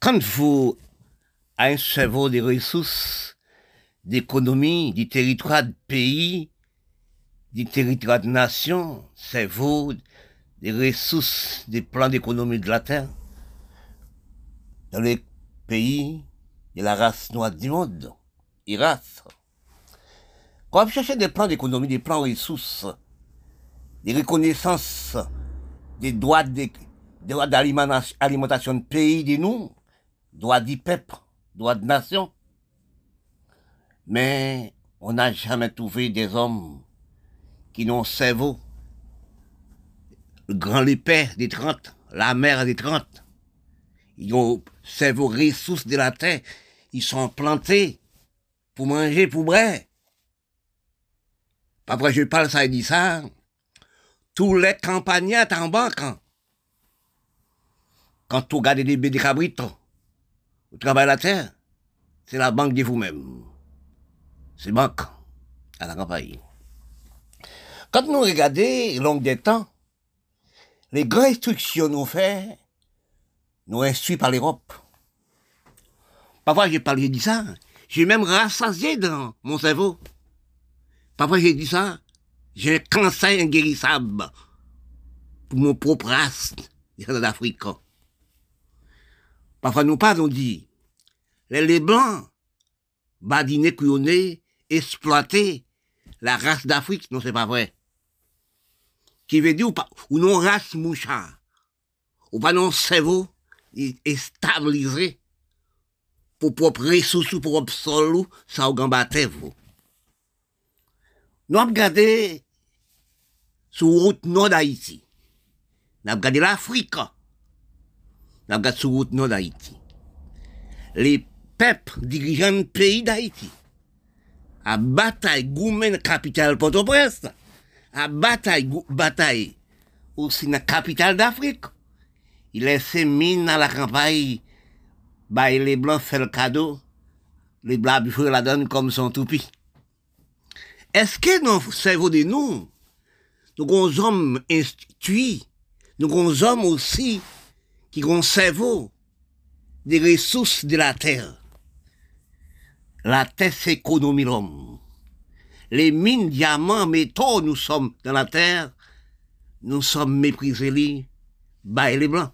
quand vous un cerveau des ressources, d'économie, du territoire de pays, du territoire de nation, cerveau des ressources, des plans d'économie de la terre, dans les pays de la race noire du monde, race. Quand vous cherchez des plans d'économie, des plans ressources, des reconnaissances des droits des droits d'alimentation de pays de nous, droits du peuple, droits de nation. Mais on n'a jamais trouvé des hommes qui n'ont cerveau. Le grand le père des 30, la mère des 30. Ils ont cerveau ressources de la terre. Ils sont plantés pour manger, pour boire. Après, je parle ça et dis ça. Tous les campagnards en banque. Quand tu regardes des bébés cabritos, vous travaillez la terre, c'est la banque de vous-même. C'est banque à la campagne. Quand nous regardons long des temps, les grandes instructions nous fait, nous instruits par l'Europe. Parfois j'ai parlé, j'ai dit ça, j'ai même rassasié dans mon cerveau. Parfois j'ai dit ça, j'ai un cancer inguérissable pour mon propre race d'Afrique. Parfois nous pas, on dit, les, les blancs, badinés, couillonnés, exploiter la race d'Afrique, non c'est pas vrai. Qui veut dire, ou, pas, ou non race mouchard, ou pas non cerveau, et stabilisé, pour propre ressources, pour propre sol, ça au gambaté, vous. Nous avons regardé sur route nord d'Haïti. Nous avons regardé l'Afrique. Nous avons regardé sur route nord d'Haïti. Les peuples dirigeants du pays d'Haïti. À bataille, Goumen, capitale Port-au-Prince. À bataille, bataille, aussi dans la capitale d'Afrique. Il laisse mine dans la campagne. Bah, les blancs font le cadeau. Les blancs font la donne comme son toupie. Est-ce que dans le cerveau de nous, nous avons hommes instruits, nous avons hommes aussi qui ont des ressources de la terre. La terre, c'est l'homme. Les mines, diamants, métaux, nous sommes dans la terre, nous sommes méprisés les, bah, les blancs.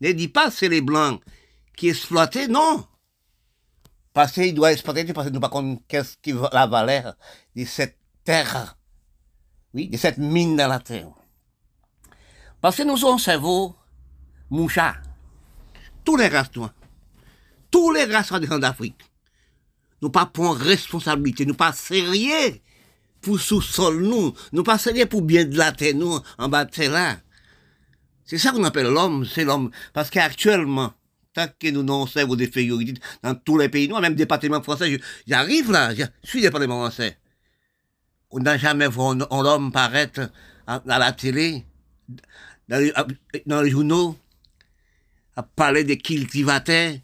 Ne dis pas c'est les blancs qui exploitaient, non. Parce qu'il doit exploiter, parce que nous ne pas qu'est-ce qui la valeur de cette terre. Oui, de cette mine dans la terre. Parce que nous sommes cerveau, moucha. Tous les races tous les races d'Afrique, nous pas prendre responsabilité, nous pas sérieux pour sous-sol nous, nous pas sérieux pour bien de la terre nous, en bas de terre là. C'est ça qu'on appelle l'homme, c'est l'homme. Parce qu'actuellement, tant que nous n'avons pas des fériorités dans tous les pays noirs, même département français, j'arrive là, je suis département français. On n'a jamais vu un, homme paraître à, la télé, dans les, journaux, à parler des cultivateurs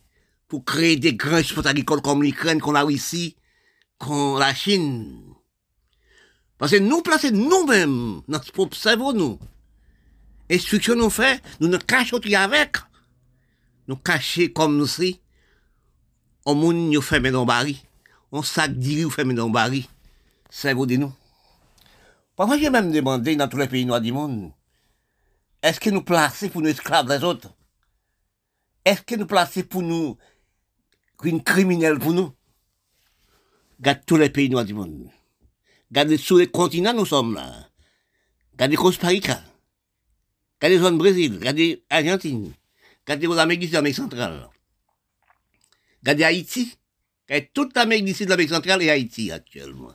pour créer des grands exports agricoles comme l'Ukraine qu'on a ici, comme la Chine. Parce que nous placer nous-mêmes, notre propre cerveau, nous. Instruction nous fait, nous nous cachons avec nous cacher comme nous si, on moun nous fait dans bari, on sac diri ou fait dans bari, c'est vous de nous. Parfois j'ai même demandé dans tous les pays noirs du monde, est-ce que nous placer pour nous esclaves des autres? Est-ce que nous placer pour nous une criminelle pour nous? Regardez tous les pays noirs du monde. Regardez sur les continents nous sommes là. Regardez Costa Rica. Regardez zone Brésil. Regardez Argentine. Regardez l'Amérique du l'Amérique centrale. Regardez Haïti. Regardez toute l'Amérique du Sud, l'Amérique centrale et Haïti actuellement.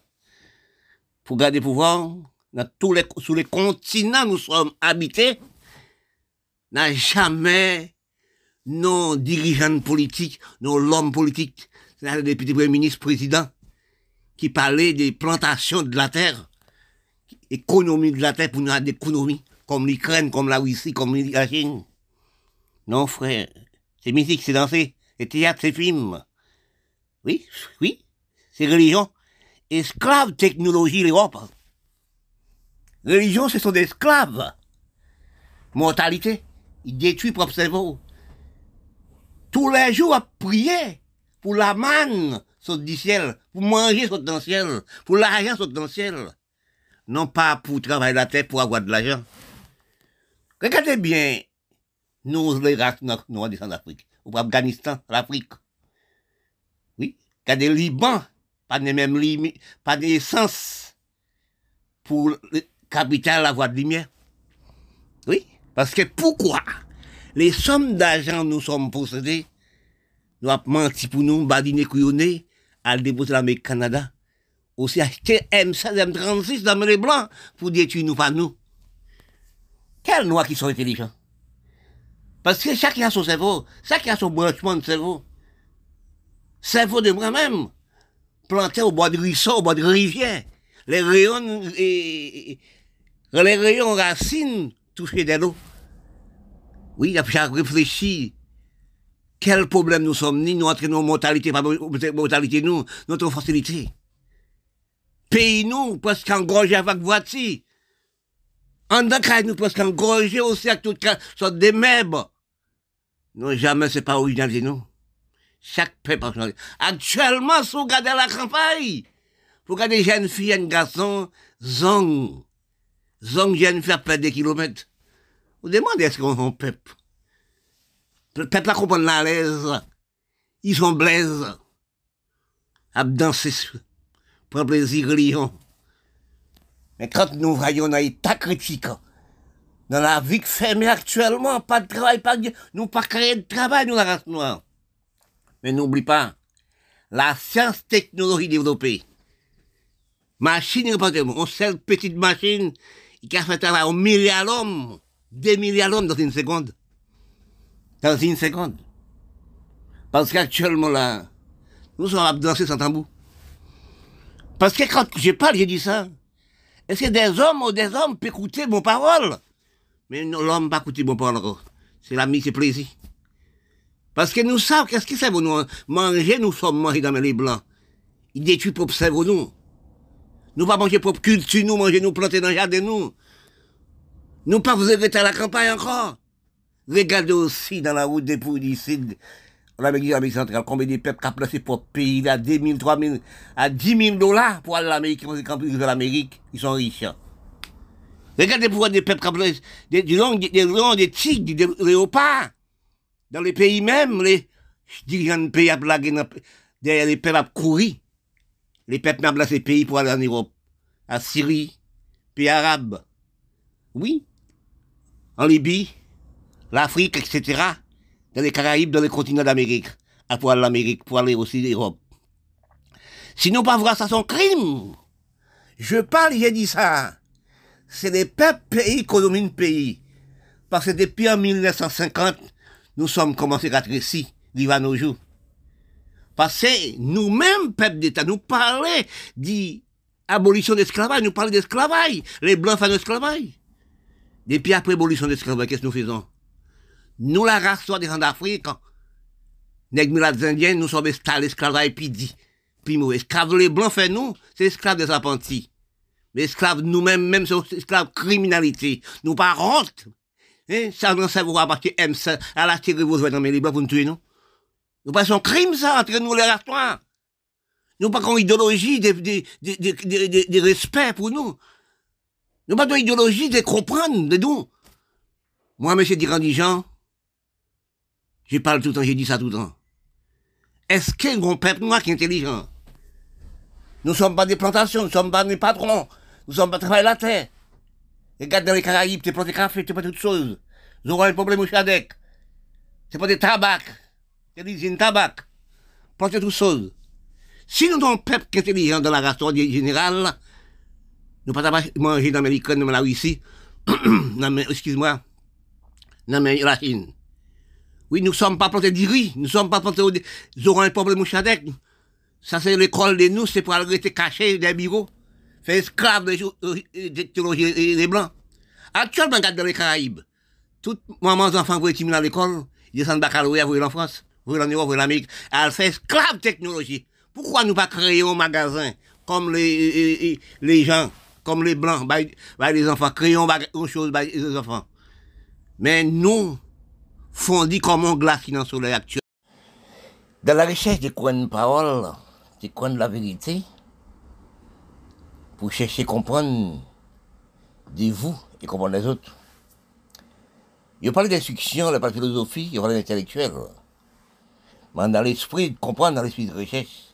Pour garder pouvoir, dans tous les, sur les continents nous sommes habités, n'a jamais nos dirigeants politiques, nos hommes politiques, c'est-à-dire les petits premiers ministres, présidents, qui parlaient des plantations de la terre, économie de la terre pour nous avoir d'économie, comme l'Ukraine, comme la Russie, comme la Chine. Non, frère, c'est musique, c'est danser, c'est théâtre, c'est film. Oui, oui, c'est religion. Esclave technologie, l'Europe. Religion, ce sont des esclaves. Mortalité, ils détruisent propre cerveau. Tous les jours à prier pour la manne saute du ciel, pour manger saute dans le ciel, pour l'argent saute dans le ciel. Non pas pour travailler la terre pour avoir de l'argent. Regardez bien, nous, les races noirs en Afrique, ou Afghanistan, l'Afrique. Oui, regardez Liban, pas de même limite, pas d'essence pour le capital la voie de lumière. Oui, parce que pourquoi? Les sommes d'argent nous sommes possédés, nous avons menti pour nous, badiner couillonner, à déposer l'Amérique Canada, aussi acheter M16, M36 dans les blancs pour détruire nous, pas nous. Quels noirs qui sont intelligents? Parce que chacun a son cerveau, chacun a son branchement de cerveau. Cerveau de moi-même, planté au bord de ruisseau, au bord de rivière. Les rayons, et, les rayons racines touchés de l'eau. Oui, il a réfléchi. Quel problème nous sommes ni nous entraînons mortalité, pas mortalité nous, notre facilité. Pays nous, presque engorgé avec voiture. En nous presque engorgé aussi avec toutes sortes de meubles. Non, jamais c'est pas original de nous. Chaque peuple. Actuellement, si vous regardez la campagne, vous regardez jeunes filles, jeunes garçons, zong. Zong, jeunes filles à perdre des kilomètres. Demandez est-ce qu'on peuple. Le peuple a compris la l'aise. Ils sont blaises. À danser, prendre plaisir, lion. Mais quand nous voyons dans l'état critique, dans la vie fermée actuellement, pas de travail, pas de... Nous pas créer de travail, nous, la race noire. Mais n'oublie pas, la science technologie développée, machine, on seule petite machine, qui a fait travail un milliard d'hommes, des milliards d'hommes dans une seconde. Dans une seconde. Parce qu'actuellement là, nous sommes danser sans tambour. Parce que quand je parle, j'ai dit ça. Est-ce que des hommes ou des hommes peuvent écouter mon parole? Mais l'homme pas écouter mon parole encore. C'est l'ami, c'est plaisir. Parce que nous savons qu'est-ce que c'est pour nous. Manger, nous sommes mangés dans les blancs. Ils détruisent pour cerveau nous. Nous pas manger pour culture, nous manger, nous planter dans le jardin, nous. Nous pas vous arrêter à la campagne encore. Regardez aussi dans la route des d'ici, en Amérique, Amérique centrale, combien de peuples qui ont placé pour pays? À 2 000, 3 000, à 10 000 dollars pour aller à l'Amérique, quand ils l'Amérique, ils sont riches. Regardez pour des peuples qui ont placé des lions, des, des, des tigres, des léopards. Dans les pays même, les dirigeants de pays à blaguer derrière les peuples à courir. Les peuples ont placé pays pour aller en Europe. À Syrie, pays arabes. Oui. En Libye, l'Afrique, etc dans les Caraïbes, dans les continents d'Amérique, à pour l'Amérique, pour aller aussi l'Europe. Sinon, pas voir ça, son crime. Je parle, j'ai dit ça. C'est les peuples pays de pays. Parce que depuis en 1950, nous sommes commencés à récits, vivre à nos jours. Parce que nous-mêmes, peuple d'État, nous parlons d'abolition d'esclavage, nous parlons d'esclavage. Les Blancs font l'esclavage. Depuis après l'abolition d'esclavage, qu'est-ce que nous faisons? Nous, la race soit des d'Afrique, les Indiens, nous sommes esclaves, l'esclavage pidi. Puis nous, esclaves les blancs, fait nous, c'est esclaves des apprentis. Mais esclaves nous-mêmes, même, c'est esclaves criminalité. Nous pas honte. Hein? Ça, nous, ça vous va partir M, à la tirer vos dans les blancs pour nous tuer, nous. Nous pas un crime, ça, entre nous, les races. Nous pas une idéologie de, de, de, de, respect pour nous. Nous pas idéologie de comprendre de nous. Moi, monsieur dirigeant, je parle tout le temps, j'ai dit ça tout le temps. Est-ce qu'il y a un peuple noir qui est intelligent? Nous sommes pas des plantations, nous sommes pas des patrons, nous sommes pas travailler la terre. Regarde dans les Caraïbes, tu plantes des café, tu pas toutes choses. Nous aurons un problème au Chadec. C'est pas des tabac. C'est des usines tabac. Planter toutes choses. Si nous avons un peuple qui est intelligent dans la race générale, nous ne pouvons pas manger dans l'Amérique, dans la Russie, excuse-moi, dans la Chine. Oui, nous ne sommes pas plantés du riz, nous ne sommes pas plantés, un problème au Chadec. Ça, c'est l'école de nous, c'est pour aller rester caché des bureaux, faire esclave des technologies des blancs. Actuellement, regarde dans les Caraïbes, toutes mamans enfants vont être à l'école, ils descendent baccalauréat, vous en France, vous en Europe, vous en Amérique, elles font esclave technologie. Pourquoi nous pas créer un magasin comme les, les gens, comme les blancs, bah, bah, les enfants, créons une chose, bah, les enfants. Mais nous, fondit comme un glace dans le soleil actuel. Dans la recherche de coins de parole, des coins de la vérité, pour chercher à comprendre de vous et comprendre les autres. Il parle d'instruction, il parle de philosophie, il parle d'intellectuel. Mais dans l'esprit de comprendre, dans l'esprit de recherche.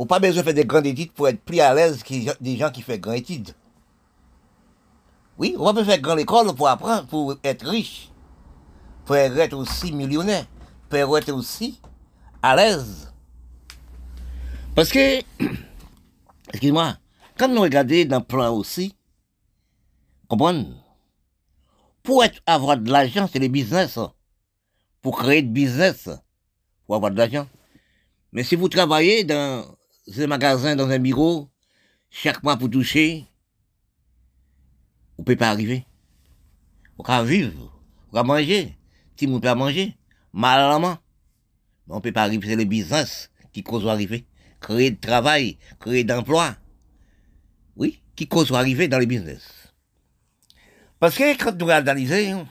On pas besoin de faire des grandes études pour être plus à l'aise que des gens qui font grandes études. Oui, on va pas faire grande école pour apprendre, pour être riche, pour être aussi millionnaire, pour être aussi à l'aise. Parce que, excuse-moi, quand nous regardons dans le plan aussi, comprenez Pour être, avoir de l'argent, c'est le business. Pour créer de business, pour avoir de l'argent. Mais si vous travaillez dans un magasin, dans un bureau, chaque mois pour toucher, vous ne pouvez pas arriver. Vous pouvez vivre, vous pouvez manger. Si vous pouvez manger, malement. Mais on ne peut pas arriver, c'est le business qui cause arriver. Créer de travail, créer d'emploi. Oui, qui cause arriver dans le business. Parce que quand nous analysons,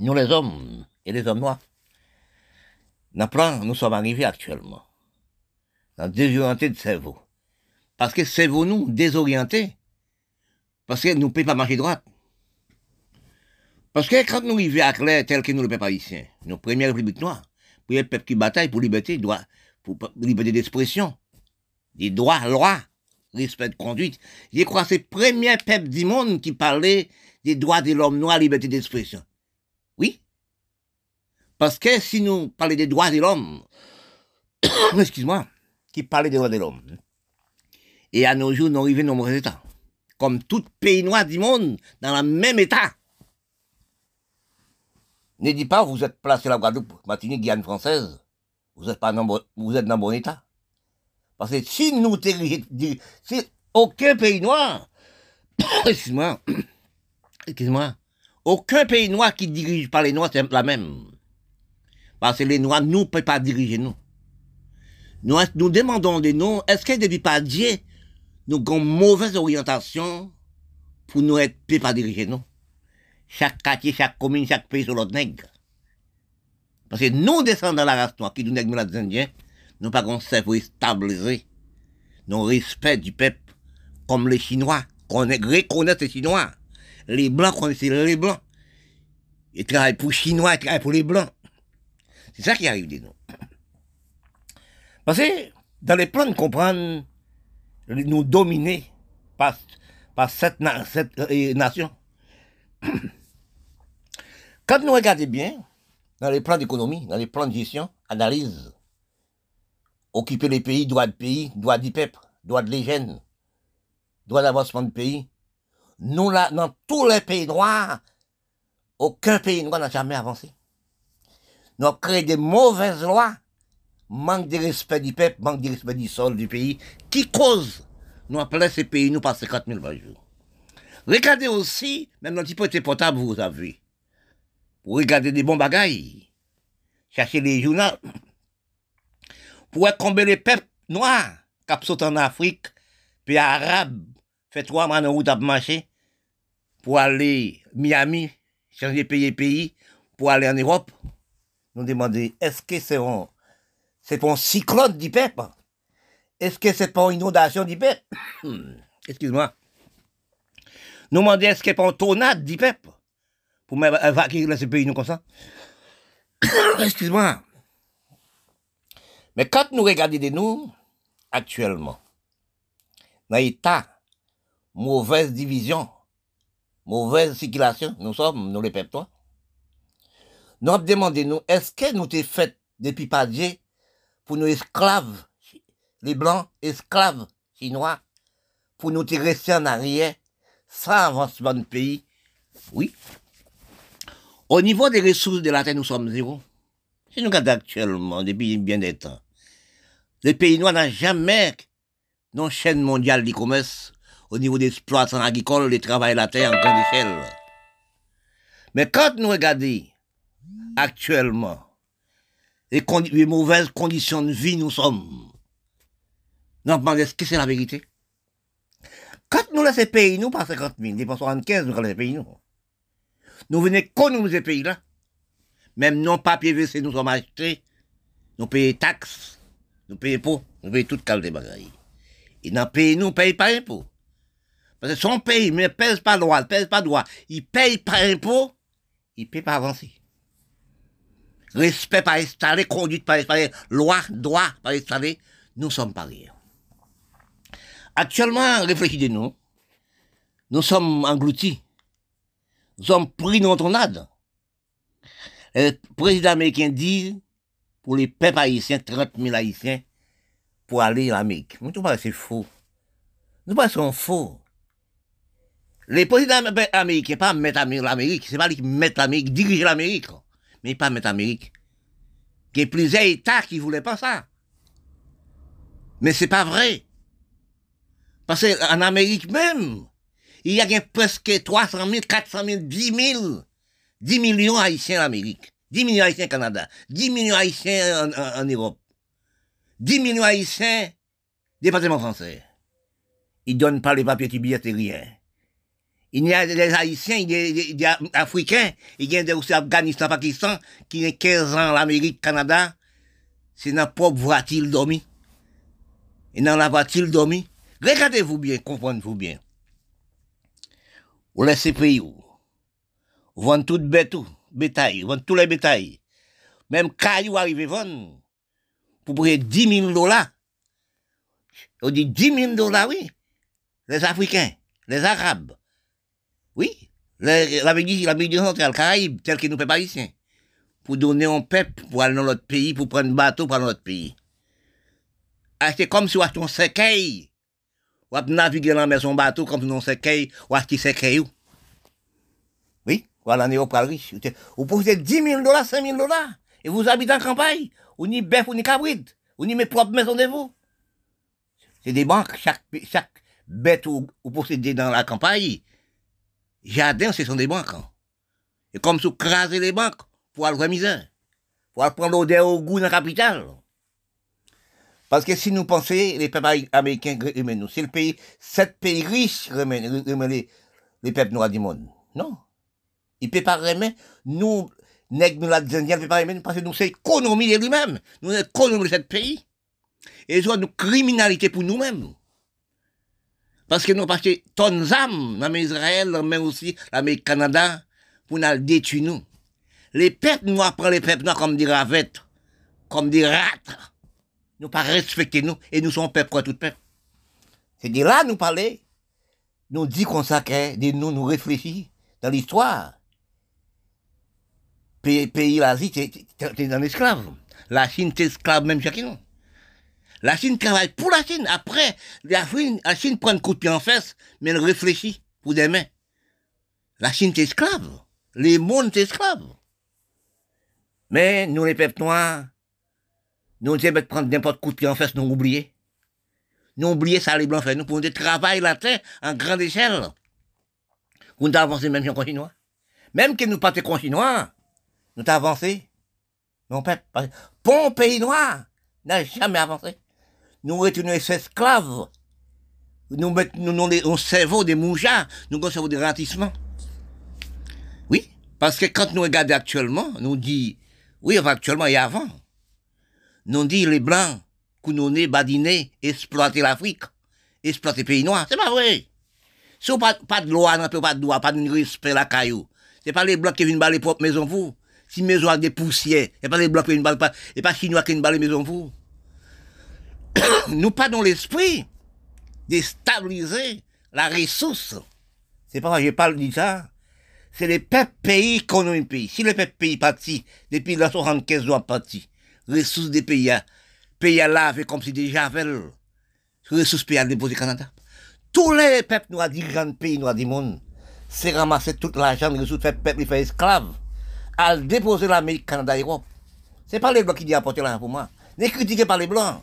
nous les hommes et les hommes noirs, nous sommes arrivés actuellement dans désorienté de cerveau. Parce que cerveau nous désorienté, parce que nous ne pouvons pas marcher droite. Parce que quand nous vivons à clair tel que nous le peuple haïtien, nos premières républiques noires, pour les peuples qui bataillent pour liberté, droit, pour liberté d'expression, des droits, lois, respect de conduite. Je crois que c'est le premier peuple du monde qui parlait des droits de l'homme noir, liberté d'expression. Oui. Parce que si nous parlons des droits de l'homme, excuse-moi, qui parlait des droits de l'homme. Et à nos jours, nous arrivons dans nombreux États. Comme tout pays noir du monde, dans le même état. Ne dis pas, vous êtes placé la Guadeloupe, Martinique, Guyane française. Vous êtes pas dans, vous êtes dans bon état. Parce que si nous si aucun pays noir, excuse-moi, excuse-moi, aucun pays noir qui dirige par les noirs, c'est la même. Parce que les noirs, nous, ne peuvent pas diriger nous. Nous, nous demandons des noms, est-ce que depuis pas Dieu, nous avons mauvaise orientation pour nous être pas diriger nous? Chaque quartier, chaque commune, chaque pays sur l'autre nègre. Parce que nous descendons de la race noire, qui nous nègres les Indiens, nous pas un cerveau stabilisé. Nous respect du peuple, comme les Chinois, qu'on reconnaît les Chinois. Les Blancs connaissent les Blancs. Ils travaillent pour les Chinois, ils travaillent pour les Blancs. C'est ça qui arrive de nous. Parce que dans les plans de comprendre, nous dominer par, cette, euh, nation. Quand nous regardons bien, dans les plans d'économie, dans les plans de gestion, analyse, occuper les pays, droit de pays, droit du peuple, droit de l'hygiène, droit d'avancement de pays. Nous, là, dans tous les pays noirs, aucun pays noir n'a jamais avancé. Nous avons créé des mauvaises lois manque de respect du peuple, manque de respect du sol du pays, qui cause nous appelons ces pays nous par 50 000 par jour. Regardez aussi, même dans petit petit portable, vous avez. Pour regarder des bons bagailles. Chercher les journaux. Pour combler les peuples noirs qui sont en Afrique, puis arabes, fait trois mois de route à marcher, pour aller Miami, changer pays pays, pour aller en Europe. Nous demandons, est-ce que c'est un c'est pas un cyclone du peuple. Est-ce que c'est pas une inondation du peuple Excuse-moi. Nous demandons est-ce que c'est pas une tornade du peuple pour évacuer ce pays nous comme ça Excuse-moi. Mais quand nous regardons de nous, actuellement, dans l'état, mauvaise division, mauvaise circulation, nous sommes, nous les peuples, nous demandé, nous, est-ce que nous t'es fait depuis pas Dieu pour nos esclaves, les blancs esclaves chinois, pour nous rester en arrière, sans avancement de pays. Oui. Au niveau des ressources de la terre, nous sommes zéro. Si nous regardons actuellement, depuis bien des temps, les pays noirs n'ont jamais une chaîne mondiale d'e-commerce au niveau des exploitants agricoles, des travail de la terre en grande échelle. Mais quand nous regardons actuellement les, mauvaises conditions de vie nous sommes. Nous est-ce que c'est la vérité? Quand nous laissons payer, nous, par 50 000, des 75, nous laissons payer, nous. Nous venons économiser ces pays-là. Même non papier WC, nous sommes achetés nous payons taxes, nous payons impôts, nous payons toutes qualité de bagailles. Et dans le pays, nous ne payons pas impôts. Parce que son pays ne pèse pas droit, ne pèse pas droit. Il paye pas impôts, il ne paye pas avancer. Respect pas installé, conduite pas installée, loi, droit pas installé, nous sommes pas rien. Actuellement, réfléchissez-nous. Nous sommes engloutis. Nous sommes pris dans ton âne. Le président américain dit, pour les peuples haïtiens, 30 000 haïtiens, pour aller en Amérique. Nous pas c'est faux. Nous pensons faux. Les présidents américains, pas mettre l'Amérique, c'est pas lui qui mettent l'Amérique, diriger l'Amérique, mais pas mettre l'Amérique. Il y a plusieurs États qui voulaient pas ça. Mais c'est pas vrai. Parce qu'en Amérique même, il y a presque 300 000, 400 000, 10 000, 10 millions haïtiens en Amérique, 10 millions haïtiens au Canada, 10 millions haïtiens en, Europe, 10 millions haïtiens département français. Ils donnent pas les papiers billets et rien. Il y a des Haïtiens, il y a des Africains, il y a des aussi Afghanistan, Pakistan, qui ont 15 ans l'Amérique, Canada, c'est dans la propre voiture dormi. Et dans la voiture dormi. Regardez-vous bien, comprenez-vous bien. Vous laissez pays où? Vendez tout bétou, bétail, vendez tous les bétails. Même caillou arrive vendre. Pour payer 10 000 dollars. On dit 10 000 dollars, oui. Les Africains, les Arabes. Oui. L'Amérique centrale, Caraïbe, tel que nous pas ici. Pour donner un peuple, pour aller dans notre pays, pour prendre un bateau pour aller dans notre pays. C'est comme si on achetait un cercueil ou naviguer dans la son bateau comme non séqueil, ou acheter séqueil. Oui, voilà, on pas riche. Vous pouvez 10 000 dollars, 5 000 dollars, et vous habitez en campagne, ou ni bœuf, ou ni cabrit, ou ni mes propres maisons de vous. C'est des banques, chaque, bête ou, ou possédez dans la campagne, jardin, ce sont des banques. Hein. Et comme si vous crasez les banques, pour aller misère, pour aller prendre l'odeur au goût dans la capitale. Parce que si nous pensons, les peuples américains nous, c'est le pays, sept pays riches remettent, les, les peuples noirs du monde. Non. Ils ne peuvent pas remettre, nous, nègres, nous, Indiens, ne peuvent pas remettre, parce que nous, c'est l'économie de lui-même. Nous, l'économie de ce pays. Et ont une criminalité pour nous-mêmes. Parce que nous, parce que tonnes d'âmes, même Israël, même aussi l'Amérique Canada, pour nous détruire nous. Les peuples noirs prennent les peuples noirs comme des ravettes, comme des rats nous pas respecter nous, et nous sommes peuple pour tout peuple. C'est de là nous parler, nous dit s'accueille, de nous, nous dans l'histoire. Pays, pays l'Asie, t'es un esclave. La Chine, t'es esclave même chacun. La Chine travaille pour la Chine. Après, la Chine, prend un coup de pied en fesse, mais elle réfléchit pour demain. La Chine t'es esclave. Les mondes t'es esclaves. Mais nous, les peuples noirs, nous aimons prendre n'importe coup de pied en face, nous oublier. Nous oublier ça, les blancs fait. Nous pouvons travailler la terre en grande échelle. Nous avons avancé même si on chinois. Même que nous pas chinois, nous avons avancé. Non, pas, bon pays noir n'a jamais avancé. Nous retournons esclaves. Nous mettons nous, cerveau des moujas, nous avons cerveau des ratissements. Oui, parce que quand nous regardons actuellement, nous dit, oui, actuellement et avant, nous dit les Blancs, Kounoné, Badiné, exploiter l'Afrique, exploiter les pays noirs. C'est pas vrai. Si on pas, pas de loi, pas de droit, pas de respect la caillou. C'est pas les Blancs qui viennent baler propres maisons vous. Si maison a des poussières, c'est pas les Blancs qui viennent baler, et pas Chinois qui viennent baler maisons vous. Nous pas dans l'esprit de stabiliser la ressource. C'est pas je parle de ça. C'est les peuples pays économie pays. Si les peuples pays partis, depuis la 75 doit partis, ressources des pays, pays à laver comme si déjà avaient ressources pays à déposer Canada. Tous les peuples noirs, dirigeants de pays noirs du monde, c'est ramasser tout l'argent des ressources, faire peuple, faire esclaves, à déposer l'Amérique, Canada, Europe. C'est pas les blancs qui disent apporter l'argent pour moi. N'est critiqué par les blancs.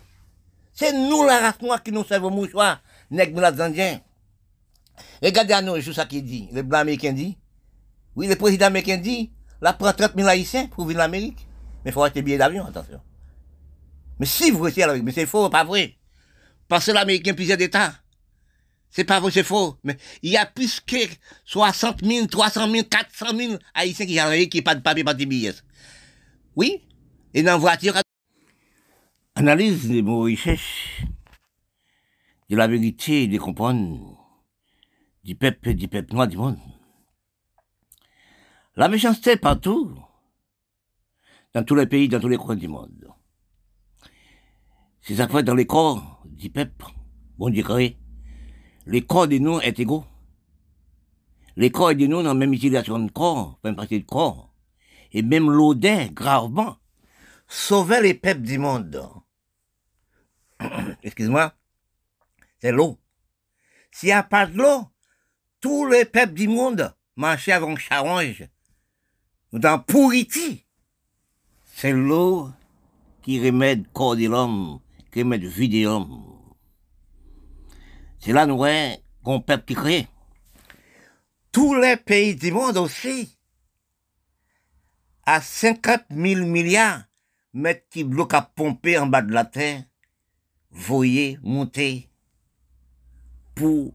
C'est nous, la race noire, qui nous servons mouchoirs, nègres, les indiens. Regardez à nous, je ça qu'il dit. Le blanc américain dit. Oui, le président américain dit, là, prend 30 000 haïtiens pour venir en Amérique. Mais il faut acheter billets d'avion, attention. Mais si vous restez avec, mais c'est faux, pas vrai. Parce que l'Américain plusieurs d'État. C'est pas vrai, c'est faux. Mais il y a plus que 60 000, 300 000, 400 000 Haïtiens qui arrivent qui n'ont pas de papier, pas de billets. Oui. Et dans la voiture, analyse des mots recherche de la vérité et de comprendre du peuple du peuple noir du monde. La méchanceté partout, dans tous les pays, dans tous les coins du monde. C'est ça fait dans les corps du peuple, bon Dieu créé. Les corps de nous est égaux. Les corps de nous dans la même utilisation de corps, même partie de corps. Et même l'odeur, gravement, sauvait les peuples du monde. Excuse-moi, c'est l'eau. S'il n'y a pas de l'eau, tous les peuples du monde marchaient avec charange, dans pourriti. C'est l'eau qui remet le corps de l'homme, qui la vie de l'homme. C'est là, nous qu'on peuple qui crée. Tous les pays du monde aussi, à 50 000 milliards, mettre qui bloquent à pomper en bas de la terre, voyer, monter, pour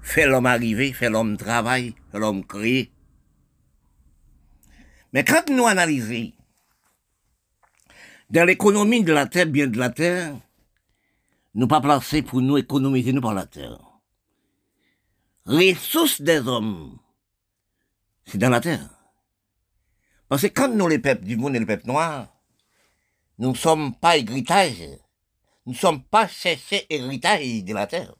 faire l'homme arriver, faire l'homme travailler, faire l'homme créer. Mais quand nous analysons dans l'économie de la terre, bien de la terre, nous pas placés pour nous économiser nous par la terre. Ressources des hommes, c'est dans la terre. Parce que quand nous, les peuples du monde et les peuples noirs, nous ne sommes pas héritage, nous ne sommes pas cherchés héritage de la terre.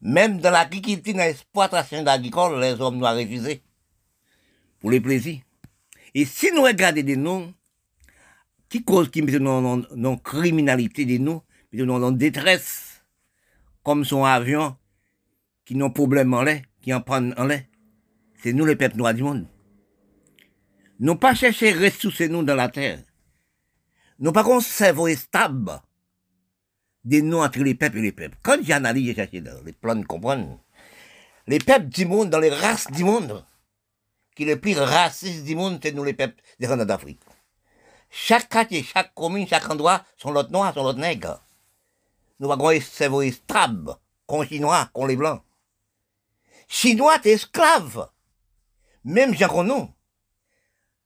Même dans l'agriculture, dans l'exploitation agricole, les hommes nous ont refusé. Pour les plaisirs. Et si nous regardons des noms, qui cause qui met non, criminalité de nous, nous en détresse, comme son avion, qui n'ont problème en l'air, qui en prennent en l'air. C'est nous les peuples noirs du monde. Nous pas chercher ressourcer nous dans la terre. Nous pas qu'on cerveau stable des noms entre les peuples et les peuples. Quand j'analyse, j'ai les plans de comprendre, les peuples du monde, dans les races du monde, qui est le plus raciste du monde, c'est nous les peuples des Canada d'Afrique. Chaque quartier, chaque commune, chaque endroit sont l'autre noir, sont l'autre nègre. Nous avons un cerveau stable, qu'on chinois, qu'on les blancs. Chinois, t'es esclave. Même qu'on nous.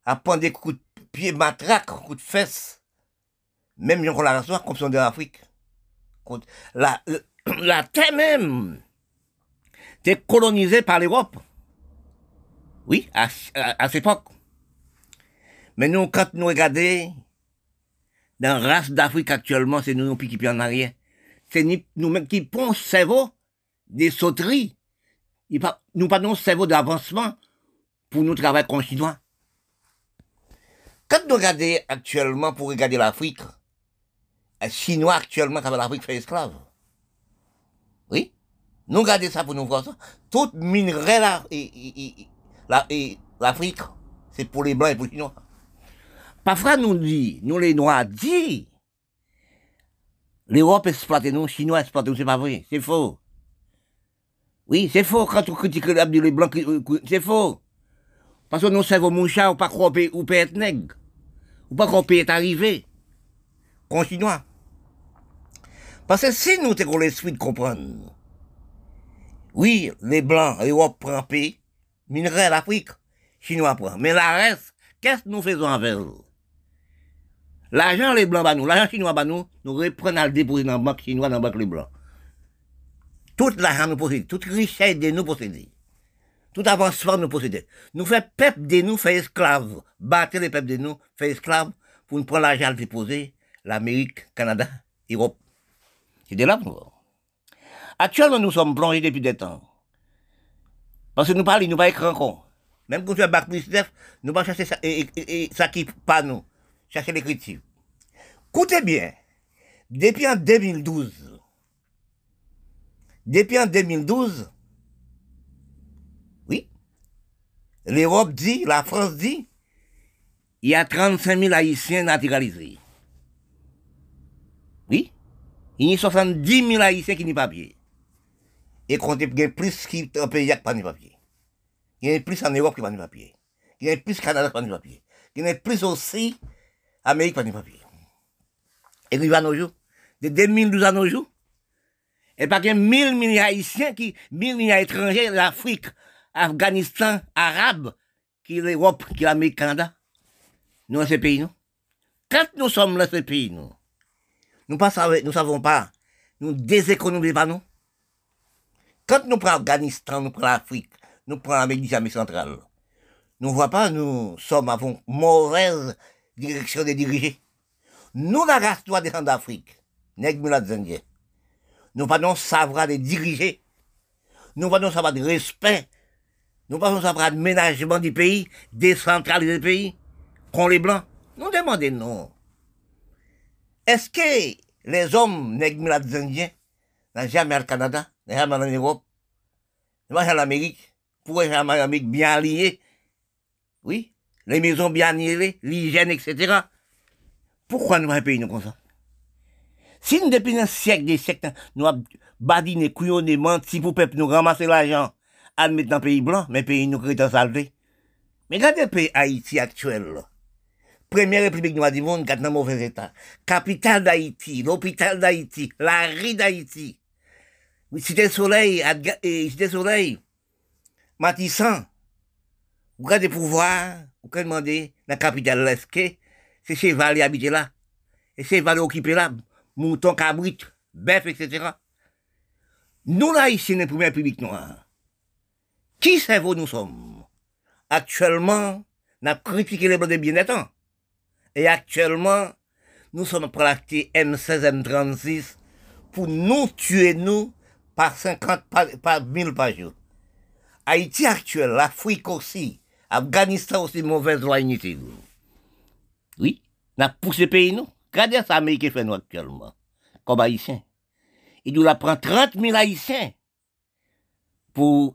À prendre des coups de pied matraque, coups de fesses. Même la reçoit comme sont de l'Afrique. La, terre même, t'es colonisée par l'Europe. Oui, à, cette époque. Mais nous, quand nous regardons, dans la race d'Afrique actuellement, c'est nous, qui en arrière. C'est nous-mêmes qui pensons cerveau des sauteries. Nous pas nos cerveau d'avancement pour nous travailler comme. Quand nous regardons actuellement pour regarder l'Afrique, Chinois actuellement qui l'Afrique fait esclave. Oui? Nous regardons ça pour nous voir ça. Tout minerai là, et, l'Afrique, c'est pour les Blancs et pour les Chinois. Parfois, nous dit, nous les Noirs dit, l'Europe exploite nous, les Chinois exploitent nous, c'est pas vrai, c'est faux. Oui, c'est faux quand on critique les Blancs, c'est faux. Parce que nous savons mon chat, ou pas croire ou peut être nègre. Ou pas qu'on peut être arrivé. Qu'on Chinois. Parce que si nous avons l'esprit de comprendre, oui, les Blancs, l'Europe prend paix, minerai l'Afrique, Chinois prend. Mais la reste, qu'est-ce que nous faisons avec eux? L'argent, les blancs, bah nous, l'argent chinois, bah nous, nous reprenons à le déposer dans la banque chinoise, dans la banque les blancs. Tout l'argent nous possède, toute richesse de nous possède. Tout avancement nous possède. Nous faisons peuple de nous, fait esclaves. Battre les peuples de nous, fait esclaves, pour nous prendre l'argent à le déposer, l'Amérique, Canada, Europe. C'est de là pour Actuellement, nous sommes plongés depuis des temps. Parce que nous parlons, nous pas écran con. Même quand tu as bac plus nous pas chercher ça, et, ça qui pas nous. Chercher l'écriture. Écoutez bien. Depuis en 2012, depuis en 2012, oui, l'Europe dit, la France dit, il y a 35 000 Haïtiens naturalisés. Oui, il y a 70 000 Haïtiens qui n'ont pas papier. Et comptez plus qui un pays qui n'a pas de papier. Il y a plus en Europe qui n'a pas de papier. Il y a plus au Canada qui n'a pas de papier. Il y a plus aussi Amérique qui n'a pas de papier. Et nous à nos jours, de 2012 à nos jours, et pas a 1000 milliards haïtiens, qui, 1000 milliards étrangers, l'Afrique, Afghanistan, Arabe, qui l'Europe, qui l'Amérique, Canada. Nous, dans ces pays, non? Quand nous sommes là, ce pays, nous, nous ne savons pas, nous déséconomisons pas, nous. Quand nous prenons l'Afghanistan, nous prenons l'Afrique, nous prenons l'Amérique centrale, nous ne voyons pas, nous sommes, avons mauvaise direction des dirigés. Nous, la race doit descendre d'Afrique, Nous nous savoir les diriger. Nous nous savoir de respect. Nous nous savoir de ménagement du pays, décentraliser le pays, qu'on les blancs. Nous demandons non. Est-ce que les hommes indiens n'ont jamais au Canada, n'ont jamais en Europe, n'ont jamais en Amérique, pour jamais en Amérique bien alliés, oui, les maisons bien liées, l'hygiène, etc. Pourquoi nous avons pays comme ça? Si nous, depuis un siècle, des siècles, nous avons badiné, couillonné, menti pour nous ramasser l'argent, à mettre dans pays blanc, mais pays nous créent en. Mais regardez le pays Haïti actuel, là. Première République noire du monde, dans mauvais état. Capitale d'Haïti, l'hôpital d'Haïti, la rue d'Haïti. Cité Soleil, Cité Soleil, Matissan. Vous regardez pouvoir, vous pouvez demander la capitale l'Esque, c'est cheval habité là? Et cheval occupé là, mouton, cabrit, bœuf, etc. Nous, là, ici, la première République noire. Qui cerveau nous sommes? Actuellement, on a critiqué les blancs de bien-être. Et actuellement, nous sommes l'acheter M16, M36 pour nous tuer, nous, par 50, par, par 1000 par. Haïti actuel, l'Afrique aussi, Afghanistan aussi, mauvaise loi inutile. Oui, n'a poussé pays, nous. Regardez ça, Amérique fait nous actuellement, comme Haïtiens. Il nous la prend 30 000 Haïtiens pour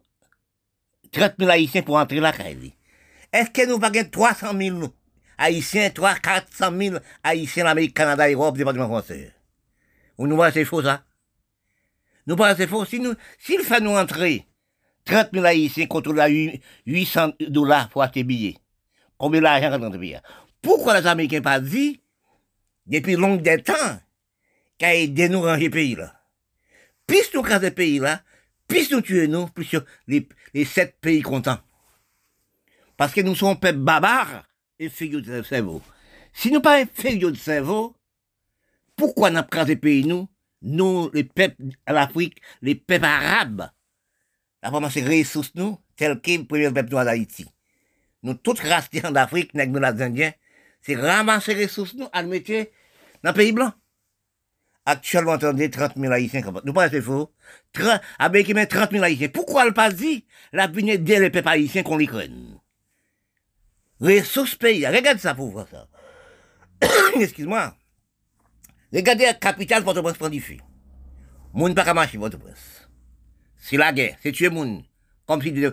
30 000 Haïtiens pour entrer la caille. Est-ce que nous pas 300 000 nous? Haïtiens, 3, 400 000 Haïtiens, l'Amérique, Canada, Europe, département français. Ou nous c'est faux, ça? Nous c'est faux. Si nous, s'il fait nous entrer 30 000 Haïtiens contre la 800 dollars pour acheter billets, combien d'argent dans pays? Pourquoi les Américains pas dit, depuis long des qu'ils aidé nous ranger le pays, là? Plus nous casser le pays, là, plus nous tuer nous, plus les, les sept pays contents. Parce que nous sommes peuple barbares, inférieur de cerveau. Si nous pas inférieur de cerveau, pourquoi n'a pas des pays nous, nous, les peuples à l'Afrique, les peuples arabes, la commencé ressources nous, tel que le premier peuple noir d'Haïti. Nous, toutes races en Afrique, nous, les Indiens, c'est ramasser les ressources nous, mettre dans le pays blanc. Actuellement, attendez 30 000 Haïtiens. Nous pas c'est faux. Avec 30 000 Haïtiens. Pourquoi le pas dit la punée des les peuples haïtiens qu'on les craigne? Ressources pays. Regarde ça pour voir ça. Excuse-moi. Regardez la capitale Port-au-Prince prend du feu. Moun pas marcher Port-au-Prince. C'est la guerre, c'est tuer moun. Comme si des,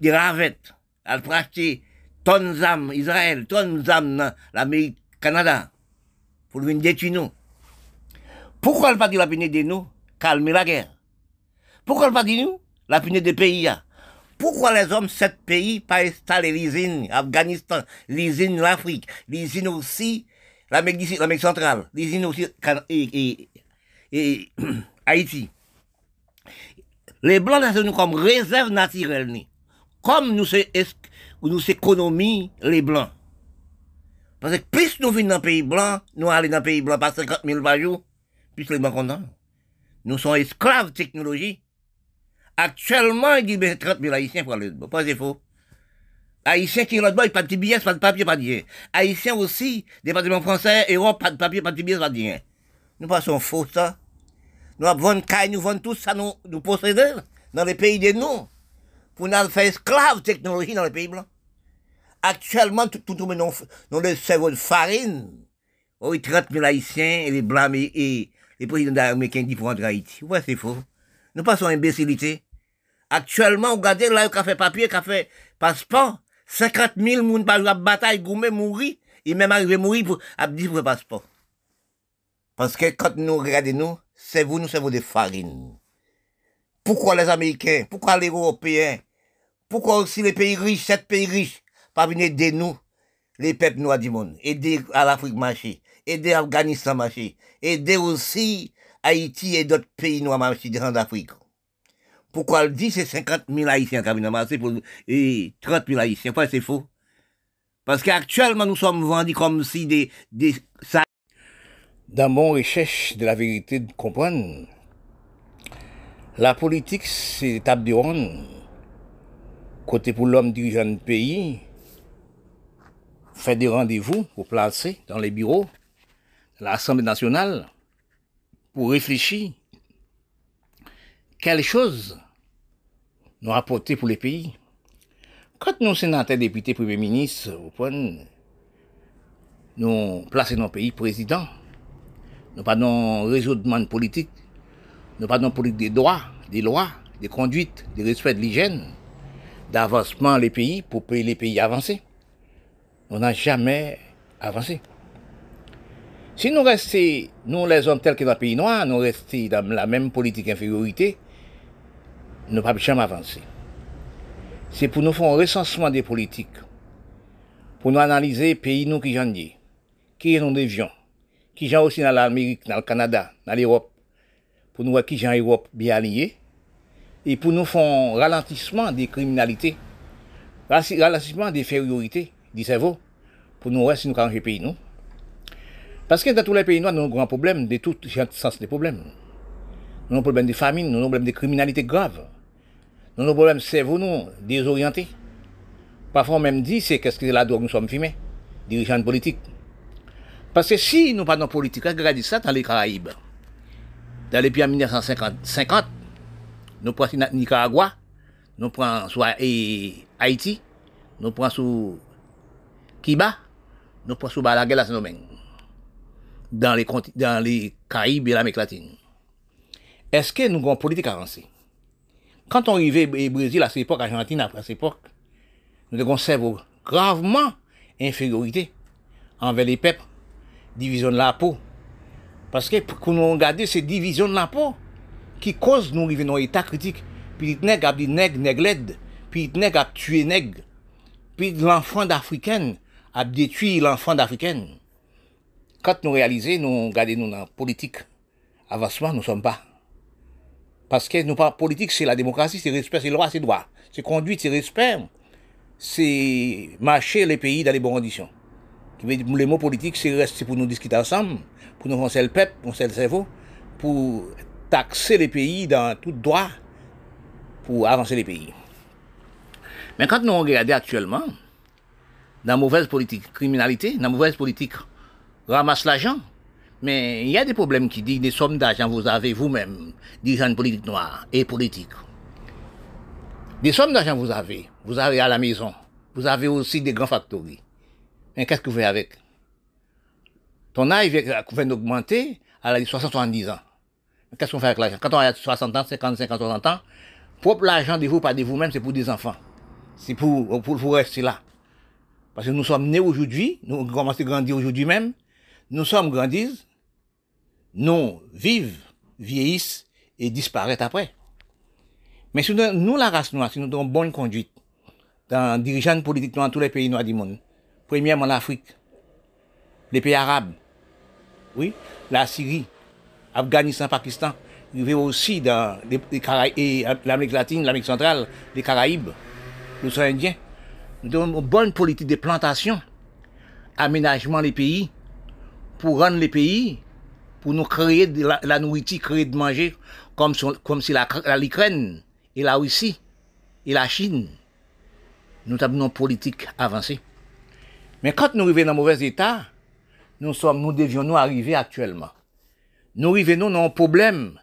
des ravettes, elle acheter tonnes d'âmes, Israël, tonnes d'âmes l'Amérique, Canada, pour venir détruire nous. Pourquoi elle pas dit la punée de nous, calmer la guerre? Pourquoi elle pas dit nous, la punée des pays, pourquoi les hommes, sept pays, pas installer l'usine, Afghanistan, l'usine l'Afrique, l'usine aussi, l'Amérique centrale, l'usine aussi, et, Haïti. Les Blancs, nous comme réserve naturelle, comme nous c'est, nous économie, les Blancs. Parce que plus nous venons dans le pays blanc, nous allons dans le pays blanc par 50 000 par jour, plus les blancs contents. Nous sommes esclaves de technologie. Actuellement, il dit, ben, 30 000 Haïtiens pour aller. Pas c'est faux. Haïtiens qui là-bas, ils pas de petits billets, pas de papier, pas de rien. Haïtiens aussi, département français, Europe, pas de papier, pas de billets, pas de rien. Nous passons faux, ça. Nous avons caille, nous vendons tout ça, nous, nous possédons dans les pays de nous. Pour nous faire esclaves technologie dans les pays blancs. Actuellement, tout, tout, tout nous, nous le cerveau de farine. Oui, 30 000 Haïtiens, et les blancs, et, les présidents américains qui font entrer Haïti. Ouais, c'est faux. Nous passons imbécilité. Actuellement, regardez là, il a fait papier, il a fait passeport. 50 000 moun par la bataille, gourmet, mourir. Il même arrivé à mourir pour, à dire pour passeport. Parce que quand nous regardons nous, c'est vous, nous, c'est vous des farines. Pourquoi les Américains? Pourquoi les Européens? Pourquoi aussi les pays riches, sept pays riches, pas venir nous, les peuples noirs du monde, aider à l'Afrique marcher, aider l'Afghanistan marcher, aider aussi Haïti et d'autres pays noirs marcher dans l'Afrique. Pourquoi elle dit c'est 50 000 Haïtiens qui marcher pour, et 30 000 Haïtiens? C'est faux? Parce qu'actuellement, nous sommes vendus comme si des, des. Dans mon recherche de la vérité de comprendre, la politique, c'est étape de ronde. Côté pour l'homme dirigeant du pays, fait des rendez-vous pour placer dans les bureaux de l'Assemblée nationale pour réfléchir quelle chose nous apporter pour les pays? Quand nous, sénateurs, députés, premiers ministres, nous plaçons nos pays président, nous pas dans réseau politique, nous pas dans politique des droits, des lois, des conduites, des respect de l'hygiène, d'avancement les pays pour payer les pays avancés. On n'a jamais avancé. Si nous restons, nous les hommes tels que dans le pays noir, nous restons dans la même politique infériorité, nous ne pouvons jamais avancer. C'est pour nous faire un recensement des politiques, pour nous analyser les pays nous qui j'en dis, qui nous devions, qui j'en aussi dans l'Amérique, dans le Canada, dans l'Europe, pour nous voir qui j'en Europe bien alliés, et pour nous faire un ralentissement des criminalités, ralentissement des infériorités du cerveau, pour nous voir si nous pays nous. Parce que dans tous les pays nous avons un grand problème, de tout sens des problèmes. Nous avons un problème de famine, nous avons un problème de criminalité grave. Nous avons un problème cerveau, nous, désorienté. Parfois, on même dit, c'est qu'est-ce que la drogue nous sommes filmés, dirigeants politiques. Parce que si nous parlons politique, regardez ça dans les Caraïbes. Dans les pays en 1950, nous prenons Nicaragua, nous prenons soit Haïti, nous prenons sous nous prenons sous la guerre dans les, dans les Caraïbes et l'Amérique latine. Est-ce que nous avons une politique avancée? Quand on arrivait au Brésil à cette époque, Argentine après cette époque, nous avons cerveau gravement infériorité envers les peuples, division de la peau. Parce que pour nous regarder ces divisions de la peau qui causent nous arriver dans un état critique. Puis nègre a dit nègre, nègre l'aide. Puis nègre a tué nègre. Puis l'enfant d'Africaine a détruit l'enfant d'Africaine. Quand nous réalisons, nous regardons nous dans la politique, avancement, nous ne sommes pas. Parce que nous pas politique, c'est la démocratie, c'est respect, c'est loi, c'est droit. C'est conduite, c'est respect. C'est marcher les pays dans les bonnes conditions. Les mots politiques, c'est pour nous discuter ensemble, pour nous foncer le peuple, pour le cerveau, pour taxer les pays dans tout droit, pour avancer les pays. Mais quand nous regardons actuellement, dans la mauvaise politique criminalité, dans la mauvaise politique ramasse l'argent, mais il y a des problèmes qui disent des sommes d'argent vous avez vous-même, dirigeants politiques noirs et politiques. Des sommes d'argent vous avez, vous avez à la maison, vous avez aussi des grands factories. Mais qu'est-ce que vous faites avec? Ton âge vient d'augmenter à 60-70 ans. Qu'est-ce qu'on fait avec l'argent? Quand on a 60 ans, 50, 50, 60 ans, propre l'argent de vous, pas de vous-même, c'est pour des enfants. C'est pour, pour, pour rester là. Parce que nous sommes nés aujourd'hui, nous commençons à grandir aujourd'hui même, nous sommes grandis, nous vivent, vieillissent et disparaissent après. Mais si nous, la race noire, si nous avons bonne conduite, dans dirigeants politiques dans tous les pays noirs du monde, premièrement l'Afrique, les pays arabes, oui, la Syrie, Afghanistan, Pakistan, il aussi dans l'Amérique latine, l'Amérique centrale, les Caraïbes, l'océan Indien. Nous avons une bonne politique de plantation, aménagement des pays, pour rendre les pays pour nous créer de la, nourriture, créer de manger, comme, comme si l'Ukraine et la Russie et la Chine, nous avons une politique avancée. Mais quand nous arrivons dans un mauvais état, nous, sommes, nous devions nous arriver actuellement. Nous arrivons dans un problème